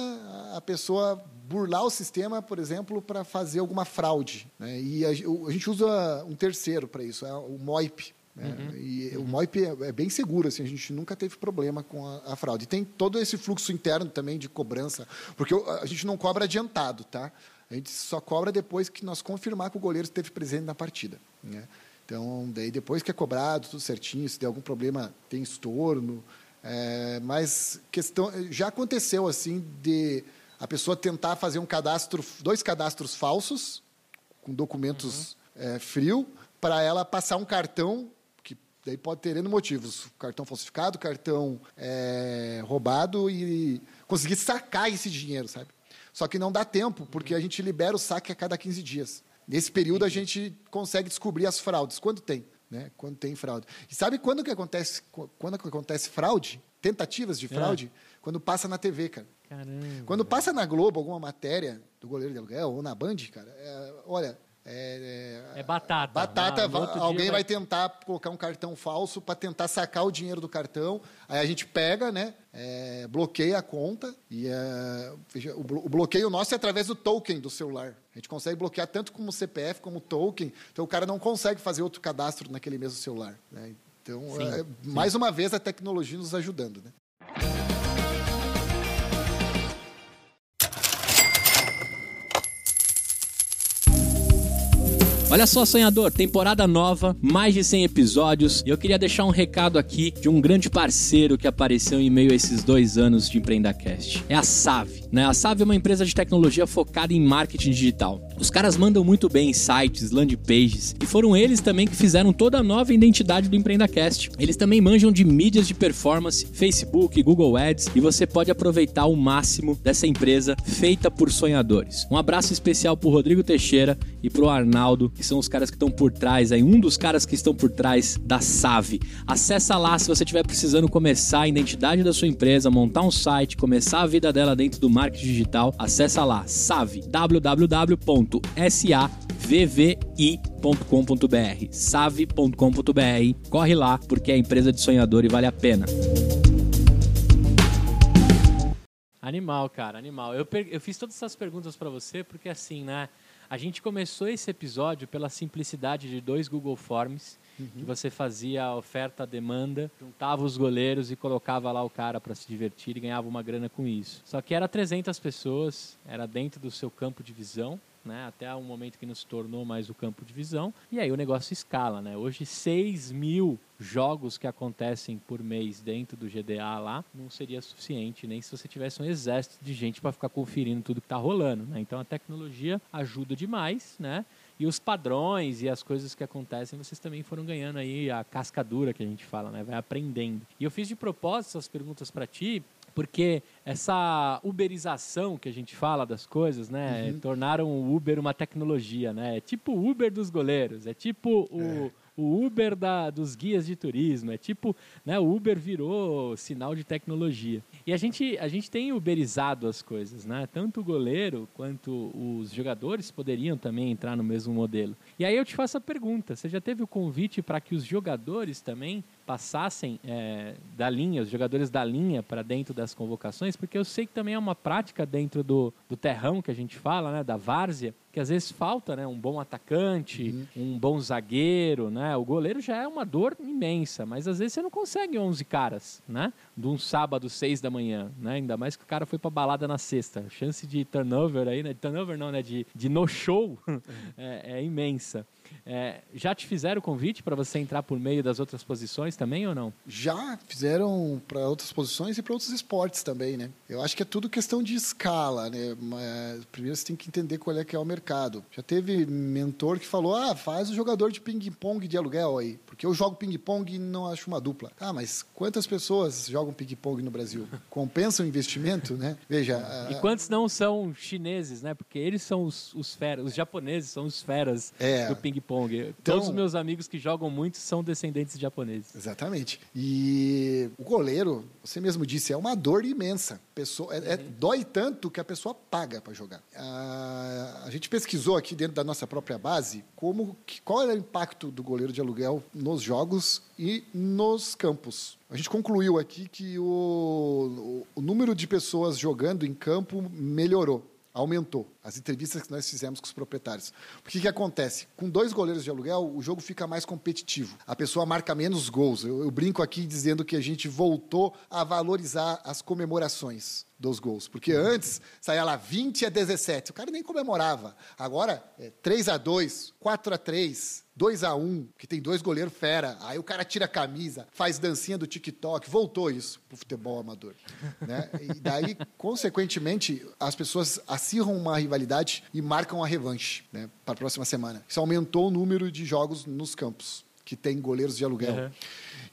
Speaker 1: a pessoa burlar o sistema, por exemplo, para fazer alguma fraude. Né? E a, a, gente usa um terceiro para isso, é o MOIP. Né? Uhum. E uhum. o MOIP é, é, bem seguro, assim, a gente nunca teve problema com a, a, fraude. E tem todo esse fluxo interno também de cobrança, porque a gente não cobra adiantado, tá? A gente só cobra depois que nós confirmar que o goleiro esteve presente na partida. Né? Então, daí depois que é cobrado tudo certinho, se der algum problema, tem estorno, é, mas questão já aconteceu assim de a pessoa tentar fazer um cadastro, dois cadastros falsos com documentos uhum. é, frio para ela passar um cartão que daí pode ter N motivos, cartão falsificado, cartão é, roubado e conseguir sacar esse dinheiro, sabe? Só que não dá tempo porque a gente libera o saque a cada 15 dias. Nesse período a gente consegue descobrir as fraudes. Quando tem? Né, quando tem fraude. E sabe quando que acontece, quando que acontece fraude? tentativas de fraude quando passa na TV, cara.
Speaker 2: Caramba.
Speaker 1: Quando passa na Globo alguma matéria do goleiro de aluguel ou na Band, cara, é, olha, é,
Speaker 2: É batata.
Speaker 1: Batata,
Speaker 2: outro dia
Speaker 1: alguém vai...
Speaker 2: vai-
Speaker 1: tentar colocar um cartão falso para tentar sacar o dinheiro do cartão. Aí a gente pega, né? é, bloqueia a conta e é, o, blo- o bloqueio nosso é através do token do celular. A gente consegue bloquear tanto como CPF como token. Então o cara não consegue fazer outro cadastro naquele mesmo celular. né? Então,
Speaker 2: Sim,
Speaker 1: é, mais uma vez a tecnologia nos ajudando, né?
Speaker 2: Olha só, sonhador, temporada nova, mais de 100 episódios. E eu queria deixar um recado aqui de um grande parceiro que apareceu em meio a esses dois anos de EmpreendaCast. É a Save. Né? A Save é uma empresa de tecnologia focada em marketing digital. Os caras mandam muito bem em sites, landing pages, e foram eles também que fizeram toda a nova identidade do EmpreendaCast. Eles também manjam de mídias de performance, Facebook, Google Ads, e você pode aproveitar o máximo dessa empresa feita por sonhadores. Um abraço especial pro Rodrigo Teixeira e pro Arnaldo, que são os caras que estão por trás aí, um dos caras que estão por trás da Save. Acessa lá se você estiver precisando começar a identidade da sua empresa, montar um site, começar a vida dela dentro do marketing digital. Acessa lá, Save, www.savvi.com.br, save.com.br. Corre lá porque é empresa de sonhador e vale a pena. Animal, cara, animal. Eu, eu fiz todas essas perguntas pra você porque assim, né? A gente começou esse episódio pela simplicidade de dois Google Forms, que você fazia a oferta, a demanda, juntava os goleiros e colocava lá o cara para se divertir e ganhava uma grana com isso. Só que era 300 pessoas, era dentro do seu campo de visão, né? Até um momento que não se tornou mais o campo de visão. E aí o negócio escala, né? Hoje 6 mil jogos que acontecem por mês dentro do GDA lá não seria suficiente, nem se você tivesse um exército de gente para ficar conferindo tudo que está rolando, né? Então a tecnologia ajuda demais, né? E os padrões e as coisas que acontecem, vocês também foram ganhando aí a cascadura que a gente fala, né? Vai aprendendo. E eu fiz de propósito essas perguntas para ti, porque essa uberização que a gente fala das coisas, né? Tornaram o Uber uma tecnologia, né? É tipo o Uber dos goleiros, é tipo o, o Uber da, dos guias de turismo, é tipo, né? O Uber virou sinal de tecnologia. E a gente, a gente tem uberizado as coisas, né? Tanto o goleiro quanto os jogadores poderiam também entrar no mesmo modelo. E aí eu te faço a pergunta: você já teve o convite para que os jogadores também passassem é, da linha, os jogadores da linha para dentro das convocações? Porque eu sei que também é uma prática dentro do, do terrão que a gente fala, né? Da várzea, que às vezes falta, né? Um bom atacante, um bom zagueiro, né? O goleiro já é uma dor imensa, mas às vezes você não consegue 11 caras, né? De um sábado, 6 da manhã, né? Ainda mais que o cara foi pra balada na sexta. A chance de turnover aí, né? De turnover não, né? De, de no-show é, é imensa. É, já te fizeram o convite para você entrar por meio das outras posições também ou não?
Speaker 1: Já fizeram para outras posições e para outros esportes também, né? Eu acho que é tudo questão de escala, né? Mas, primeiro você tem que entender qual é que é o mercado. Já teve mentor que falou: "Ah, faz o jogador de ping-pong de aluguel aí, porque eu jogo ping-pong e não acho uma dupla". Ah, mas quantas pessoas jogam ping-pong no Brasil? Compensa o investimento, né? Veja,
Speaker 2: E quantos não são chineses, né? Porque eles são os, os feras, os japoneses são os feras
Speaker 1: É.
Speaker 2: do ping-pong.
Speaker 1: Então-
Speaker 2: Todos os meus amigos que jogam muito são descendentes de japoneses.
Speaker 1: Exatamente. E o goleiro, você mesmo disse, é uma dor imensa. Pessoa, é- é- dói tanto que a pessoa paga para jogar. Ah, a gente pesquisou aqui dentro da nossa própria base como qual era o impacto do goleiro de aluguel nos jogos e nos campos. A gente concluiu aqui que o, o- o número de pessoas jogando em campo melhorou. Aumentou. As entrevistas que nós fizemos com os proprietários. O que, que acontece? Com dois goleiros de aluguel, o jogo fica mais competitivo. A pessoa marca menos gols. Eu, eu brinco aqui dizendo que a gente voltou a valorizar as comemorações dos gols. Porque antes saía lá 20 a 17. O cara nem comemorava. Agora é 3 a 2 4 a 3 2 a 1 que tem dois goleiros fera. Aí o cara tira a camisa, faz dancinha do TikTok. Voltou isso pro futebol amador. Né? E daí, consequentemente, as pessoas acirram uma rivalidade e marcam a revanche né, para a próxima semana. Isso aumentou o número de jogos nos campos que tem goleiros de aluguel.
Speaker 2: Uhum.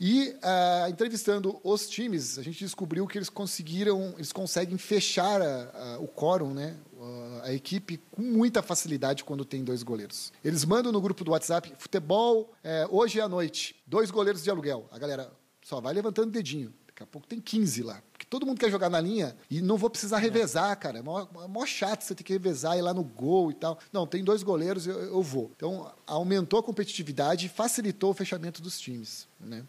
Speaker 1: E ah, entrevistando os times, a gente descobriu que eles conseguiram, eles conseguem fechar a- a- o quórum, né? a- a equipe com muita facilidade quando tem dois goleiros. Eles mandam no grupo do WhatsApp, futebol, é, hoje à noite, dois goleiros de aluguel. A galera só vai levantando o dedinho. Daqui a pouco tem 15 lá. Porque todo mundo quer jogar na linha e não vou precisar revezar, cara. É mó, é mó chato você ter que revezar, ir lá no gol e tal. Não, tem dois goleiros, eu, eu vou. Então, aumentou a competitividade e facilitou o fechamento dos times. Né?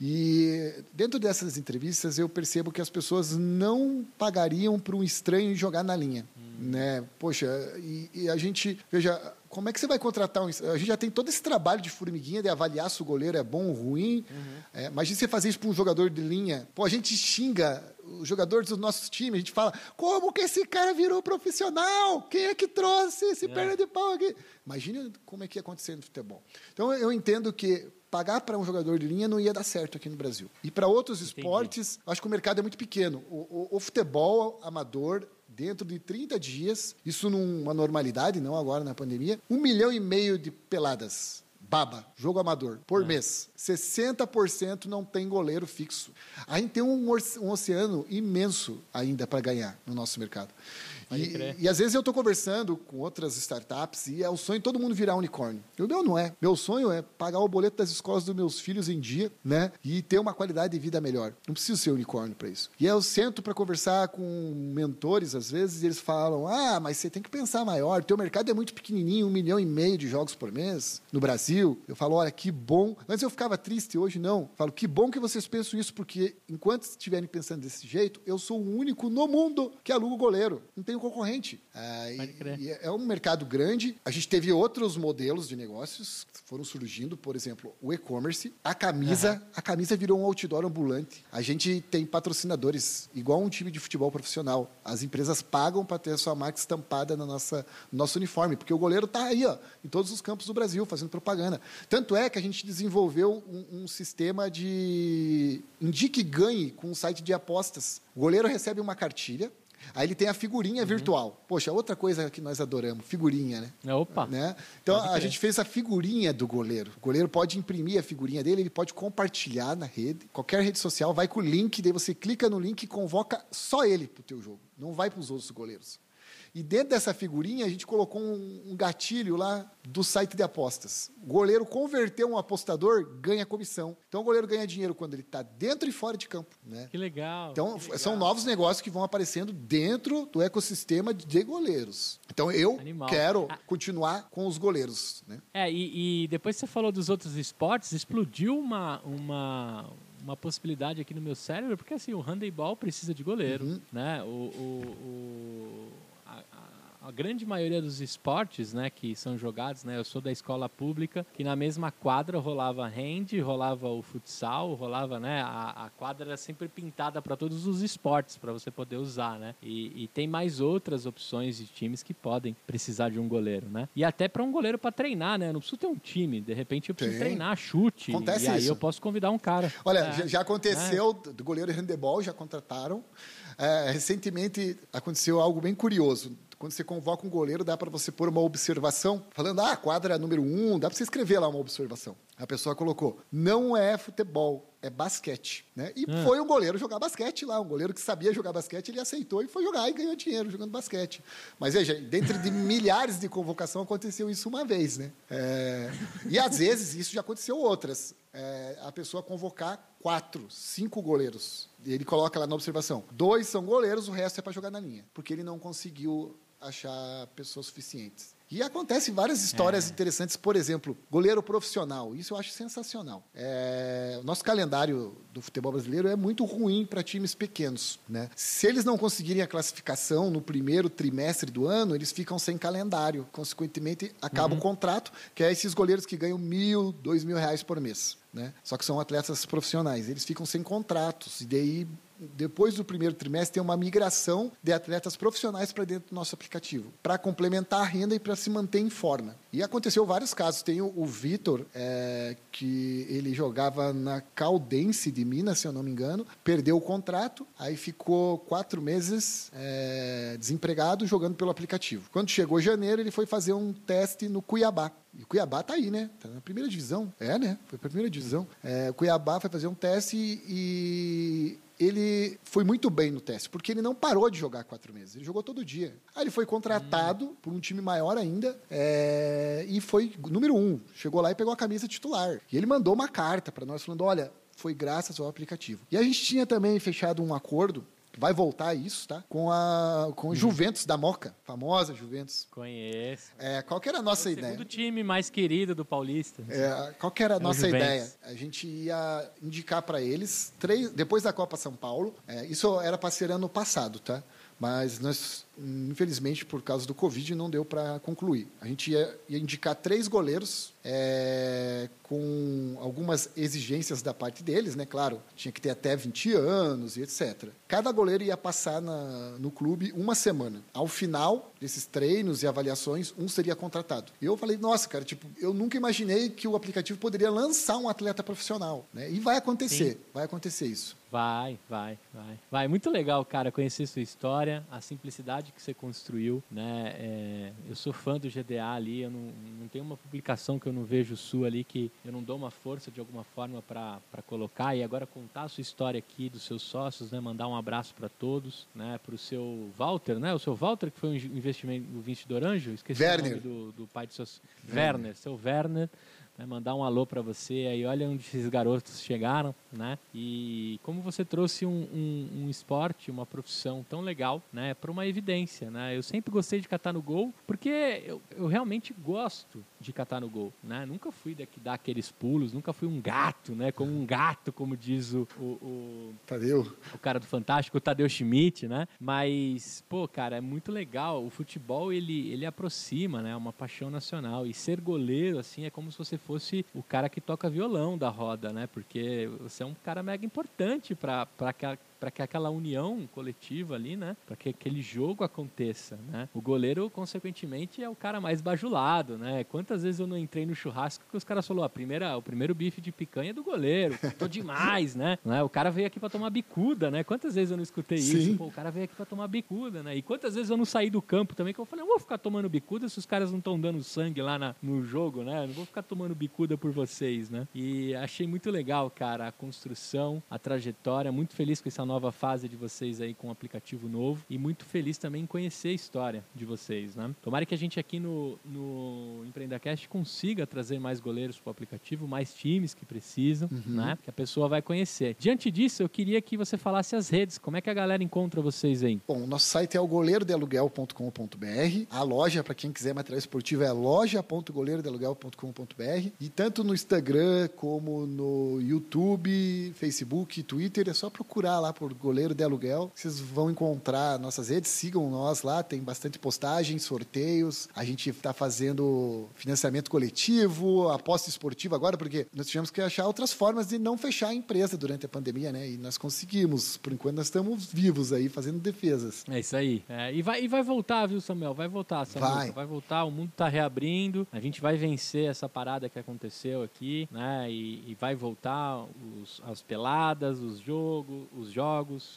Speaker 1: E dentro dessas entrevistas eu percebo que as pessoas não pagariam para um estranho jogar na linha. Hum. Né? Poxa, e, e, a gente, veja, como é que você vai contratar um. A gente já tem todo esse trabalho de formiguinha de avaliar se o goleiro é bom ou ruim. Uhum. É, imagina você fazer isso para um jogador de linha. Pô, a gente xinga os jogadores do nosso time, a gente fala: como que esse cara virou profissional? Quem é que trouxe esse é. perna de pau aqui? Imagina como é que ia acontecer no futebol. Então eu entendo que pagar para um jogador de linha não ia dar certo aqui no Brasil. E para outros Entendi. esportes, acho que o mercado é muito pequeno. O, o, o, futebol amador, dentro de 30 dias, isso numa normalidade, não agora na pandemia, um milhão e meio de peladas. Baba, jogo amador, por é. mês. 60% não tem goleiro fixo. A gente tem um, um oceano imenso ainda para ganhar no nosso mercado. E, e, às vezes eu estou conversando com outras startups e é o sonho de todo mundo virar unicórnio. E o meu não é. Meu sonho é pagar o boleto das escolas dos meus filhos em dia, né? E ter uma qualidade de vida melhor. Não preciso ser unicórnio para isso. E eu sento para conversar com mentores, às vezes, e eles falam: ah, mas você tem que pensar maior. Teu mercado é muito pequenininho, um milhão e meio de jogos por mês no Brasil. Eu falo: olha, que bom. Antes eu ficava triste, hoje não. Eu falo: que bom que vocês pensam isso, porque enquanto estiverem pensando desse jeito, eu sou o único no mundo que aluga o goleiro. Não tem concorrente. Ah, e, e é um mercado grande. A gente teve outros modelos de negócios que foram surgindo, por exemplo, o e-commerce. A camisa, uhum. a camisa virou um outdoor ambulante. A gente tem patrocinadores, igual um time de futebol profissional. As empresas pagam para ter a sua marca estampada na nossa, no nosso uniforme, porque o goleiro está aí, ó, em todos os campos do Brasil, fazendo propaganda. Tanto é que a gente desenvolveu um, um sistema de indique ganhe com um site de apostas. O goleiro recebe uma cartilha, Aí ele tem a figurinha uhum. virtual. Poxa, outra coisa que nós adoramos, figurinha, né?
Speaker 2: É, opa!
Speaker 1: Né? Então, a gente fez a figurinha do goleiro. O goleiro pode imprimir a figurinha dele, ele pode compartilhar na rede. Qualquer rede social vai com o link, daí você clica no link e convoca só ele para o teu jogo. Não vai para os outros goleiros. E dentro dessa figurinha, a gente colocou um, um gatilho lá do site de apostas. O goleiro converteu um apostador, ganha comissão. Então o goleiro ganha dinheiro quando ele está dentro e fora de campo. Né?
Speaker 2: Que legal.
Speaker 1: Então
Speaker 2: legal.
Speaker 1: são novos negócios que vão aparecendo dentro do ecossistema de goleiros. Então eu Animal. quero ah. continuar com os goleiros. Né?
Speaker 2: É, e, e depois você falou dos outros esportes, explodiu uma, uma, uma possibilidade aqui no meu cérebro, porque assim, o handebol precisa de goleiro, uhum. né? O, o, o, a grande maioria dos esportes, né, que são jogados, né, eu sou da escola pública, que na mesma quadra rolava hand, rolava o futsal, rolava, né, a, a quadra era sempre pintada para todos os esportes para você poder usar, né, e, e, tem mais outras opções de times que podem precisar de um goleiro, né, e até para um goleiro para treinar, né, eu não preciso ter um time, de repente eu preciso tem. treinar chute, Acontece e aí isso. eu posso convidar um cara.
Speaker 1: Olha, é, já, aconteceu é. do goleiro de handebol, já contrataram. É, recentemente aconteceu algo bem curioso quando você convoca um goleiro, dá para você pôr uma observação, falando, ah, quadra número um, dá para você escrever lá uma observação. A pessoa colocou, não é futebol, é basquete. Né? E ah. foi um goleiro jogar basquete lá, um goleiro que sabia jogar basquete, ele aceitou e foi jogar e ganhou dinheiro jogando basquete. Mas veja, dentro de milhares de convocação aconteceu isso uma vez. Né? É... E às vezes isso já aconteceu outras. É... A pessoa convocar quatro, cinco goleiros. E ele coloca lá na observação: dois são goleiros, o resto é para jogar na linha. Porque ele não conseguiu achar pessoas suficientes. E acontecem várias histórias é. interessantes, por exemplo, goleiro profissional. Isso eu acho sensacional. É, o nosso calendário do futebol brasileiro é muito ruim para times pequenos. Né? Se eles não conseguirem a classificação no primeiro trimestre do ano, eles ficam sem calendário. Consequentemente, acaba uhum. o contrato, que é esses goleiros que ganham mil, dois mil reais por mês. Né? Só que são atletas profissionais. Eles ficam sem contratos. E daí depois do primeiro trimestre, tem uma migração de atletas profissionais para dentro do nosso aplicativo, para complementar a renda e para se manter em forma. E aconteceu vários casos. Tem o, o Vitor, é, que ele jogava na Caldense de Minas, se eu não me engano, perdeu o contrato, aí ficou quatro meses é, desempregado jogando pelo aplicativo. Quando chegou janeiro, ele foi fazer um teste no Cuiabá. E o Cuiabá tá aí, né? Tá na primeira divisão. É, né? Foi para a primeira divisão. É, o Cuiabá foi fazer um teste e, ele foi muito bem no teste, porque ele não parou de jogar quatro meses, ele jogou todo dia. Aí ele foi contratado hum. por um time maior ainda é, e foi número um. Chegou lá e pegou a camisa titular. E ele mandou uma carta para nós falando: olha, foi graças ao aplicativo. E a gente tinha também fechado um acordo vai voltar isso, tá? Com a com Juventus da Moca, famosa Juventus.
Speaker 2: Conheço.
Speaker 1: É, qual que era a nossa
Speaker 2: o
Speaker 1: ideia?
Speaker 2: segundo time mais querido do Paulista.
Speaker 1: É, qual que era a
Speaker 2: É
Speaker 1: nossa ideia? A gente ia indicar para eles três depois da Copa São Paulo. é, isso era para ser ano passado, tá? Mas nós, infelizmente, por causa do Covid, não deu para concluir. A gente ia, ia indicar três goleiros é, com algumas exigências da parte deles, né? Claro, tinha que ter até 20 anos e etc. Cada goleiro ia passar na- no clube uma semana. Ao final desses treinos e avaliações, um seria contratado. E eu falei, nossa, cara, tipo, eu nunca imaginei que o aplicativo poderia lançar um atleta profissional, né? E vai acontecer, vai acontecer isso.
Speaker 2: Vai, vai, vai. Vai, muito legal, cara, conhecer sua história, a simplicidade que você construiu, né? É, eu sou fã do GDA ali, eu não, não tem uma publicação que eu não vejo sua ali que eu não dou uma força de alguma forma para colocar e agora contar a sua história aqui dos seus sócios, né? Mandar um abraço para todos, né? Para o seu Walter, né? O seu Walter que foi um investimento, o investidor anjo, esqueci
Speaker 1: Werner.
Speaker 2: o nome do, do pai de seus... Werner, seu Werner, né, mandar um alô para você aí, olha onde esses garotos chegaram, né? E como você trouxe um, um, um esporte, uma profissão tão legal, né, para uma evidência, né? Eu sempre gostei de catar no gol, porque eu, eu realmente gosto de catar no gol, né? Nunca fui daqui dar aqueles pulos, nunca fui um gato, né? Como um gato, como diz o, o, o
Speaker 1: Tadeu?
Speaker 2: o cara do Fantástico, o Tadeu Schmidt, né? Mas, pô, cara, é muito legal. O futebol, ele, ele aproxima, né? É uma paixão nacional. E ser goleiro, assim, é como se você fosse o cara que toca violão da roda, né? Porque você é um cara mega importante para aquela para que aquela união coletiva ali, né, para que aquele jogo aconteça, né? O goleiro, consequentemente, é o cara mais bajulado, né? Quantas vezes eu não entrei no churrasco que os caras falaram, a primeira, o primeiro bife de picanha é do goleiro, tô demais, né? Né? O cara veio aqui para tomar bicuda, né? Quantas vezes eu não escutei
Speaker 1: Sim.
Speaker 2: isso? Pô, o cara veio aqui para tomar bicuda, né? E quantas vezes eu não saí do campo também que eu falei, eu vou ficar tomando bicuda se os caras não estão dando sangue lá na- no jogo, né? Não vou ficar tomando bicuda por vocês, né? E achei muito legal, cara, a construção, a trajetória, muito feliz com essa nova fase de vocês aí com o aplicativo novo e muito feliz também em conhecer a história de vocês, né? Tomara que a gente aqui no, no EmpreendaCast consiga trazer mais goleiros para o aplicativo, mais times que precisam, né? Que a pessoa vai conhecer. Diante disso, eu queria que você falasse as redes, como é que a galera encontra vocês aí?
Speaker 1: Bom, o nosso site é o goleirodealuguel.com.br. A loja, para quem quiser material esportivo, é loja.goleirodealuguel.com.br. E tanto no Instagram como no YouTube, Facebook, Twitter, é só procurar lá por Goleiro de Aluguel. Vocês vão encontrar nossas redes, sigam nós lá, tem bastante postagem, sorteios. A gente está fazendo financiamento coletivo, aposta esportiva agora, porque nós tivemos que achar outras formas de não fechar a empresa durante a pandemia, né? E nós conseguimos. Por enquanto, nós estamos vivos aí, fazendo defesas.
Speaker 2: É isso aí. É, e, vai, e vai voltar, viu, Samuel? Vai voltar, Samuel.
Speaker 1: Vai.
Speaker 2: Vai voltar, o mundo tá reabrindo. A gente vai vencer essa parada que aconteceu aqui, né? E, e vai voltar os- as peladas, os jogos, os jogos,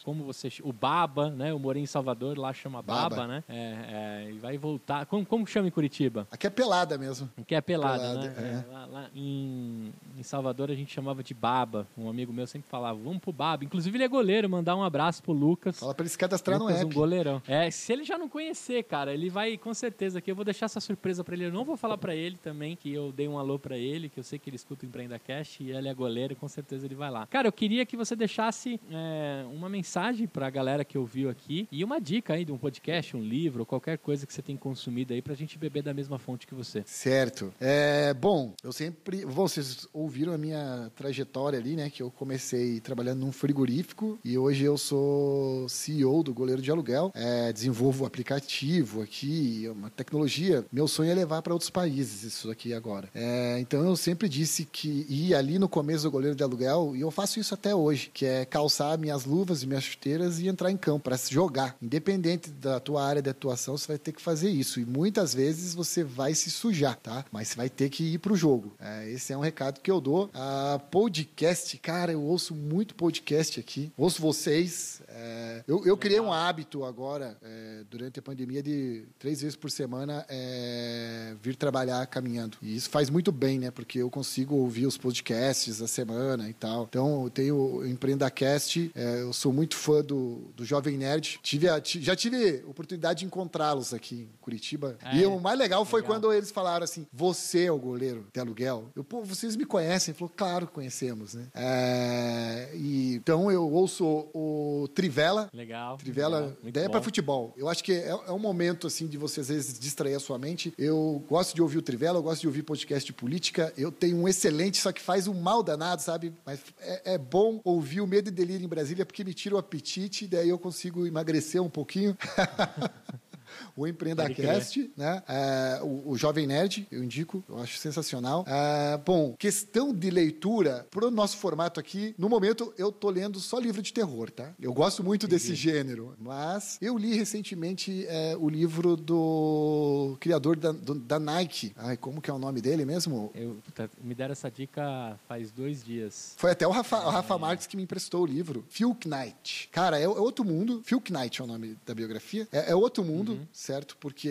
Speaker 2: como você. O Baba, né? Eu morei em Salvador, lá chama Baba,
Speaker 1: Baba.
Speaker 2: né? É, é, e vai voltar. Como, como chama em Curitiba?
Speaker 1: Aqui é pelada mesmo.
Speaker 2: Que é pelada,
Speaker 1: Pelada,
Speaker 2: né? É, lá lá em, em Salvador a gente chamava de Baba. Um amigo meu sempre falava, vamos pro Baba. Inclusive ele é goleiro, mandar um abraço pro Lucas.
Speaker 1: Fala pra ele se cadastrar no
Speaker 2: Lucas, um
Speaker 1: app.
Speaker 2: goleirão. É, se ele já não conhecer, cara, ele vai com certeza aqui. Eu vou deixar essa surpresa pra ele. Eu não vou falar pra ele também que eu dei um alô pra ele, que eu sei que ele escuta o Empreenda Cash e ele é goleiro, com certeza ele vai lá. Cara, eu queria que você deixasse é, uma mensagem pra galera que ouviu aqui e uma dica aí de um podcast, um livro, qualquer coisa que você tem consumido aí pra gente beber da mesma fonte que você.
Speaker 1: Certo. É, bom, eu sempre. Vocês ouviram a minha trajetória ali, né? Que eu comecei trabalhando num frigorífico e hoje eu sou CEO do Goleiro de Aluguel. É, desenvolvo aplicativo aqui, uma tecnologia. Meu sonho é levar para outros países isso aqui agora. É, então eu sempre disse que ir ali no começo do Goleiro de Aluguel, e eu faço isso até hoje, que é calçar minhas luvas e minhas chuteiras e entrar em campo para se jogar. Independente da tua área de atuação, você vai ter que fazer isso. E muitas vezes você vai se sujar, tá? Mas você vai ter que ir pro jogo. É, esse é um recado que eu dou. A podcast, cara, eu ouço muito podcast aqui. Ouço vocês. É, eu, eu criei um hábito agora, é, durante a pandemia, de três vezes por semana é, vir trabalhar caminhando. E isso faz muito bem, né? Porque eu consigo ouvir os podcasts da semana e tal. Então, eu tenho o EmpreendaCast. É, eu sou muito fã do, do Jovem Nerd. Tive a- já tive oportunidade de encontrá-los aqui em Curitiba.
Speaker 2: É,
Speaker 1: e o mais legal foi
Speaker 2: legal.
Speaker 1: quando eles falaram assim: você é o goleiro de aluguel. Eu, pô, vocês me conhecem. Ele falou, claro que conhecemos, né? É, e, então eu ouço o Trivela.
Speaker 2: Legal.
Speaker 1: Trivela,
Speaker 2: legal, muito
Speaker 1: ideia para futebol. Eu acho que é, é um momento assim de você às vezes distrair a sua mente. Eu gosto de ouvir o Trivela, eu gosto de ouvir podcast de política. Eu tenho um excelente, só que faz um mal danado, sabe? Mas é, é bom ouvir o Medo e Delírio em Brasília porque me tira o apetite, daí eu consigo emagrecer um pouquinho. o Empreendacast, né? É, o, o Jovem Nerd, eu indico, eu acho sensacional. É, bom, questão de leitura, pro nosso formato aqui, no momento eu tô lendo só livro de terror, tá? Eu gosto muito desse gênero, mas eu li recentemente é, o livro do criador da, do- da Nike. Ai, como que é o nome dele mesmo?
Speaker 2: Eu, puta, me deram essa dica faz dois dias.
Speaker 1: Foi até o Rafa, o Rafa Marques que me emprestou o livro. Phil Knight. Cara, é, é outro mundo. Phil Knight é o nome da biografia. É, é outro mundo, certo? Porque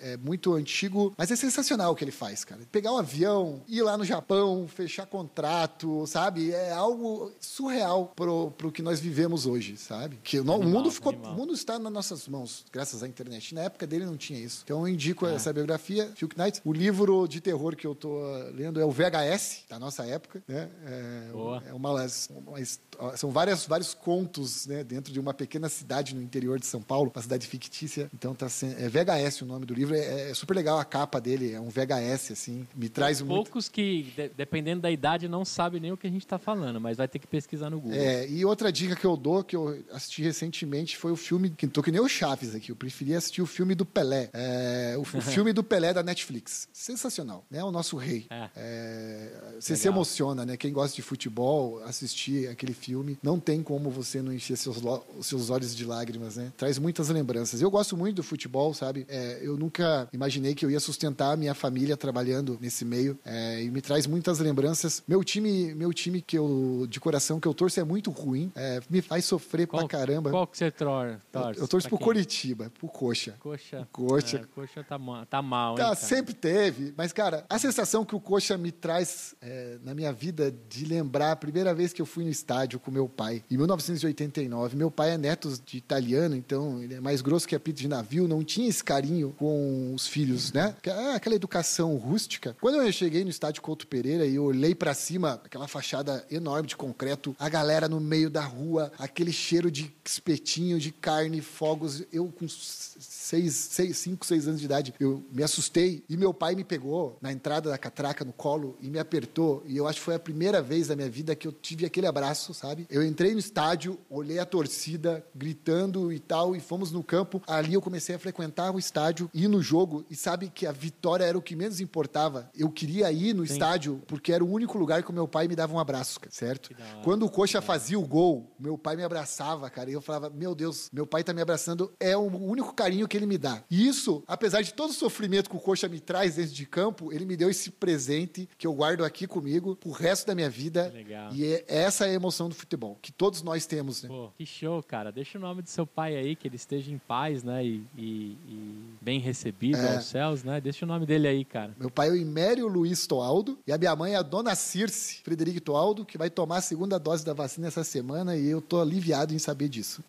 Speaker 1: é, é muito antigo, mas é sensacional o que ele faz, cara. Pegar um avião, ir lá no Japão, fechar contrato, sabe? É algo surreal pro, pro que nós vivemos hoje, sabe? Que o, no- o
Speaker 2: Animal,
Speaker 1: mundo ficou,
Speaker 2: animal.
Speaker 1: o mundo está nas nossas mãos, graças à internet. Na época dele não tinha isso. Então eu indico
Speaker 2: É.
Speaker 1: essa biografia, Phil Knight. O livro de terror que eu tô lendo é o VHS, da nossa época, né? É,
Speaker 2: Boa.
Speaker 1: é uma, uma his- são várias, vários contos, né? Dentro de uma pequena cidade no interior de São Paulo, uma cidade fictícia. Então tá sendo, é VHS o nome do livro. É, é super legal a capa dele, é um VHS, assim. Me traz muito...
Speaker 2: Poucos que, de- dependendo da idade, não sabem nem o que a gente está falando, mas vai ter que pesquisar no Google.
Speaker 1: É, e outra dica que eu dou, que eu assisti recentemente, foi o filme, que tô que nem o Chaves aqui, eu preferi assistir o filme do Pelé. É, o, o filme do Pelé da Netflix. Sensacional, né? O nosso rei.
Speaker 2: É.
Speaker 1: É, você
Speaker 2: Legal.
Speaker 1: se emociona, né? Quem gosta de futebol, assistir aquele filme, não tem como você não encher seus, seus olhos de lágrimas, né? Traz muitas lembranças. Eu gosto muito do futebol, sabe? É, eu nunca imaginei que eu ia sustentar a minha família trabalhando nesse meio é, e me traz muitas lembranças. Meu time, meu time que eu de coração que eu torço é muito ruim, é, me faz sofrer
Speaker 2: Qual,
Speaker 1: pra caramba.
Speaker 2: Qual que você tor
Speaker 1: eu,
Speaker 2: torce?
Speaker 1: eu torço pro
Speaker 2: quem?
Speaker 1: Coritiba, pro Coxa.
Speaker 2: Coxa.
Speaker 1: Coxa.
Speaker 2: É, coxa tá, tá mal?
Speaker 1: Tá,
Speaker 2: cara?
Speaker 1: sempre teve, mas cara, a sensação que o Coxa me traz é, na minha vida de lembrar a primeira vez que eu fui no estádio com meu pai, em 1989. Meu pai é neto de italiano, então ele é mais grosso que apito de navio, não tinha esse carinho com os filhos, né? Ah, Aquela educação rústica. Quando eu cheguei no estádio Couto Pereira e olhei pra cima, aquela fachada enorme de concreto, a galera no meio da rua, aquele cheiro de espetinho, de carne, fogos, eu com seis, seis, cinco, seis anos de idade, eu me assustei e meu pai me pegou na entrada da catraca no colo e me apertou e eu acho que foi a primeira vez da minha vida que eu tive aquele abraço, sabe? Eu entrei no estádio, olhei a torcida gritando e tal e fomos no campo. Ali eu comecei a frequentar o estádio, ir no jogo e sabe que a vitória era o que menos importava. Eu queria ir no
Speaker 2: Sim.
Speaker 1: estádio porque era o único lugar que o meu pai me dava um abraço, certo? Quando o Coxa fazia o gol, meu pai me abraçava, cara, e eu falava: "Meu Deus, meu pai tá me abraçando, é o único carinho que ele me dá". E isso, apesar de todo o sofrimento que o Coxa me traz dentro de campo, ele me deu esse presente que eu guardo aqui comigo pro resto da minha vida.
Speaker 2: Legal.
Speaker 1: E é, essa é a emoção do futebol, que todos nós temos, né?
Speaker 2: Pô, que show, cara. Deixa o nome do seu pai aí, que ele esteja em paz, né? E, e- e bem recebido
Speaker 1: É.
Speaker 2: aos céus, né? Deixa o nome dele aí, cara.
Speaker 1: Meu pai é o Imério Luiz Toaldo e a minha mãe é a dona Circe Frederico Toaldo, que vai tomar a segunda dose da vacina essa semana e eu tô aliviado em saber disso.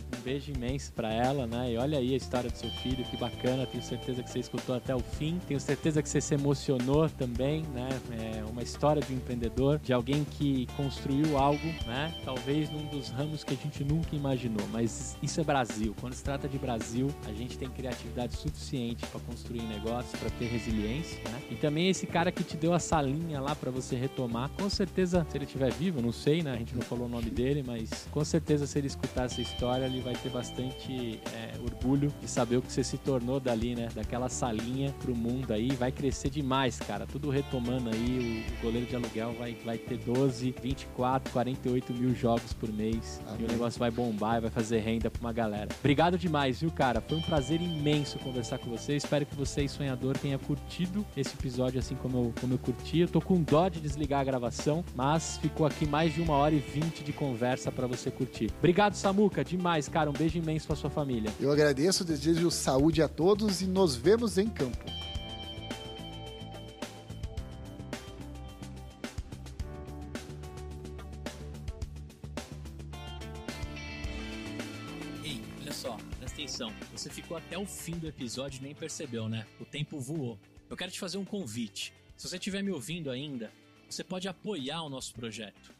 Speaker 2: Muito bem, um beijo imenso pra ela, né? E olha aí a história do seu filho, que bacana. Tenho certeza que você escutou até o fim. Tenho certeza que você se emocionou também, né? É uma história de um empreendedor, de alguém que construiu algo, né? Talvez num dos ramos que a gente nunca imaginou. Mas isso é Brasil. Quando se trata de Brasil, a gente tem criatividade suficiente para construir negócios, para ter resiliência, né? E também esse cara que te deu a salinha lá para você retomar, com certeza, se ele estiver vivo, não sei, né? A gente não falou o nome dele, mas com certeza se ele escutar essa história, ele vai ter bastante é, orgulho de saber o que você se tornou dali, né? Daquela salinha pro mundo aí. Vai crescer demais, cara. Tudo retomando aí. O, o goleiro de aluguel vai, vai ter 12, 24, 48 mil jogos por mês. Amém. E o negócio vai bombar e vai fazer renda pra uma galera. Obrigado demais, viu, cara? Foi um prazer imenso conversar com você. Espero que você, sonhador, tenha curtido esse episódio assim como eu, como eu curti. Eu tô com dó de desligar a gravação, mas ficou aqui mais de uma hora e vinte de conversa para você curtir. Obrigado, Samuca, demais, cara. Um beijo imenso pra sua família.
Speaker 1: Eu agradeço, desejo saúde a todos e nos vemos em campo.
Speaker 2: Ei, olha só, presta atenção. Você ficou até o fim do episódio e nem percebeu, né? O tempo voou. Eu quero te fazer um convite. Se você estiver me ouvindo ainda, você pode apoiar o nosso projeto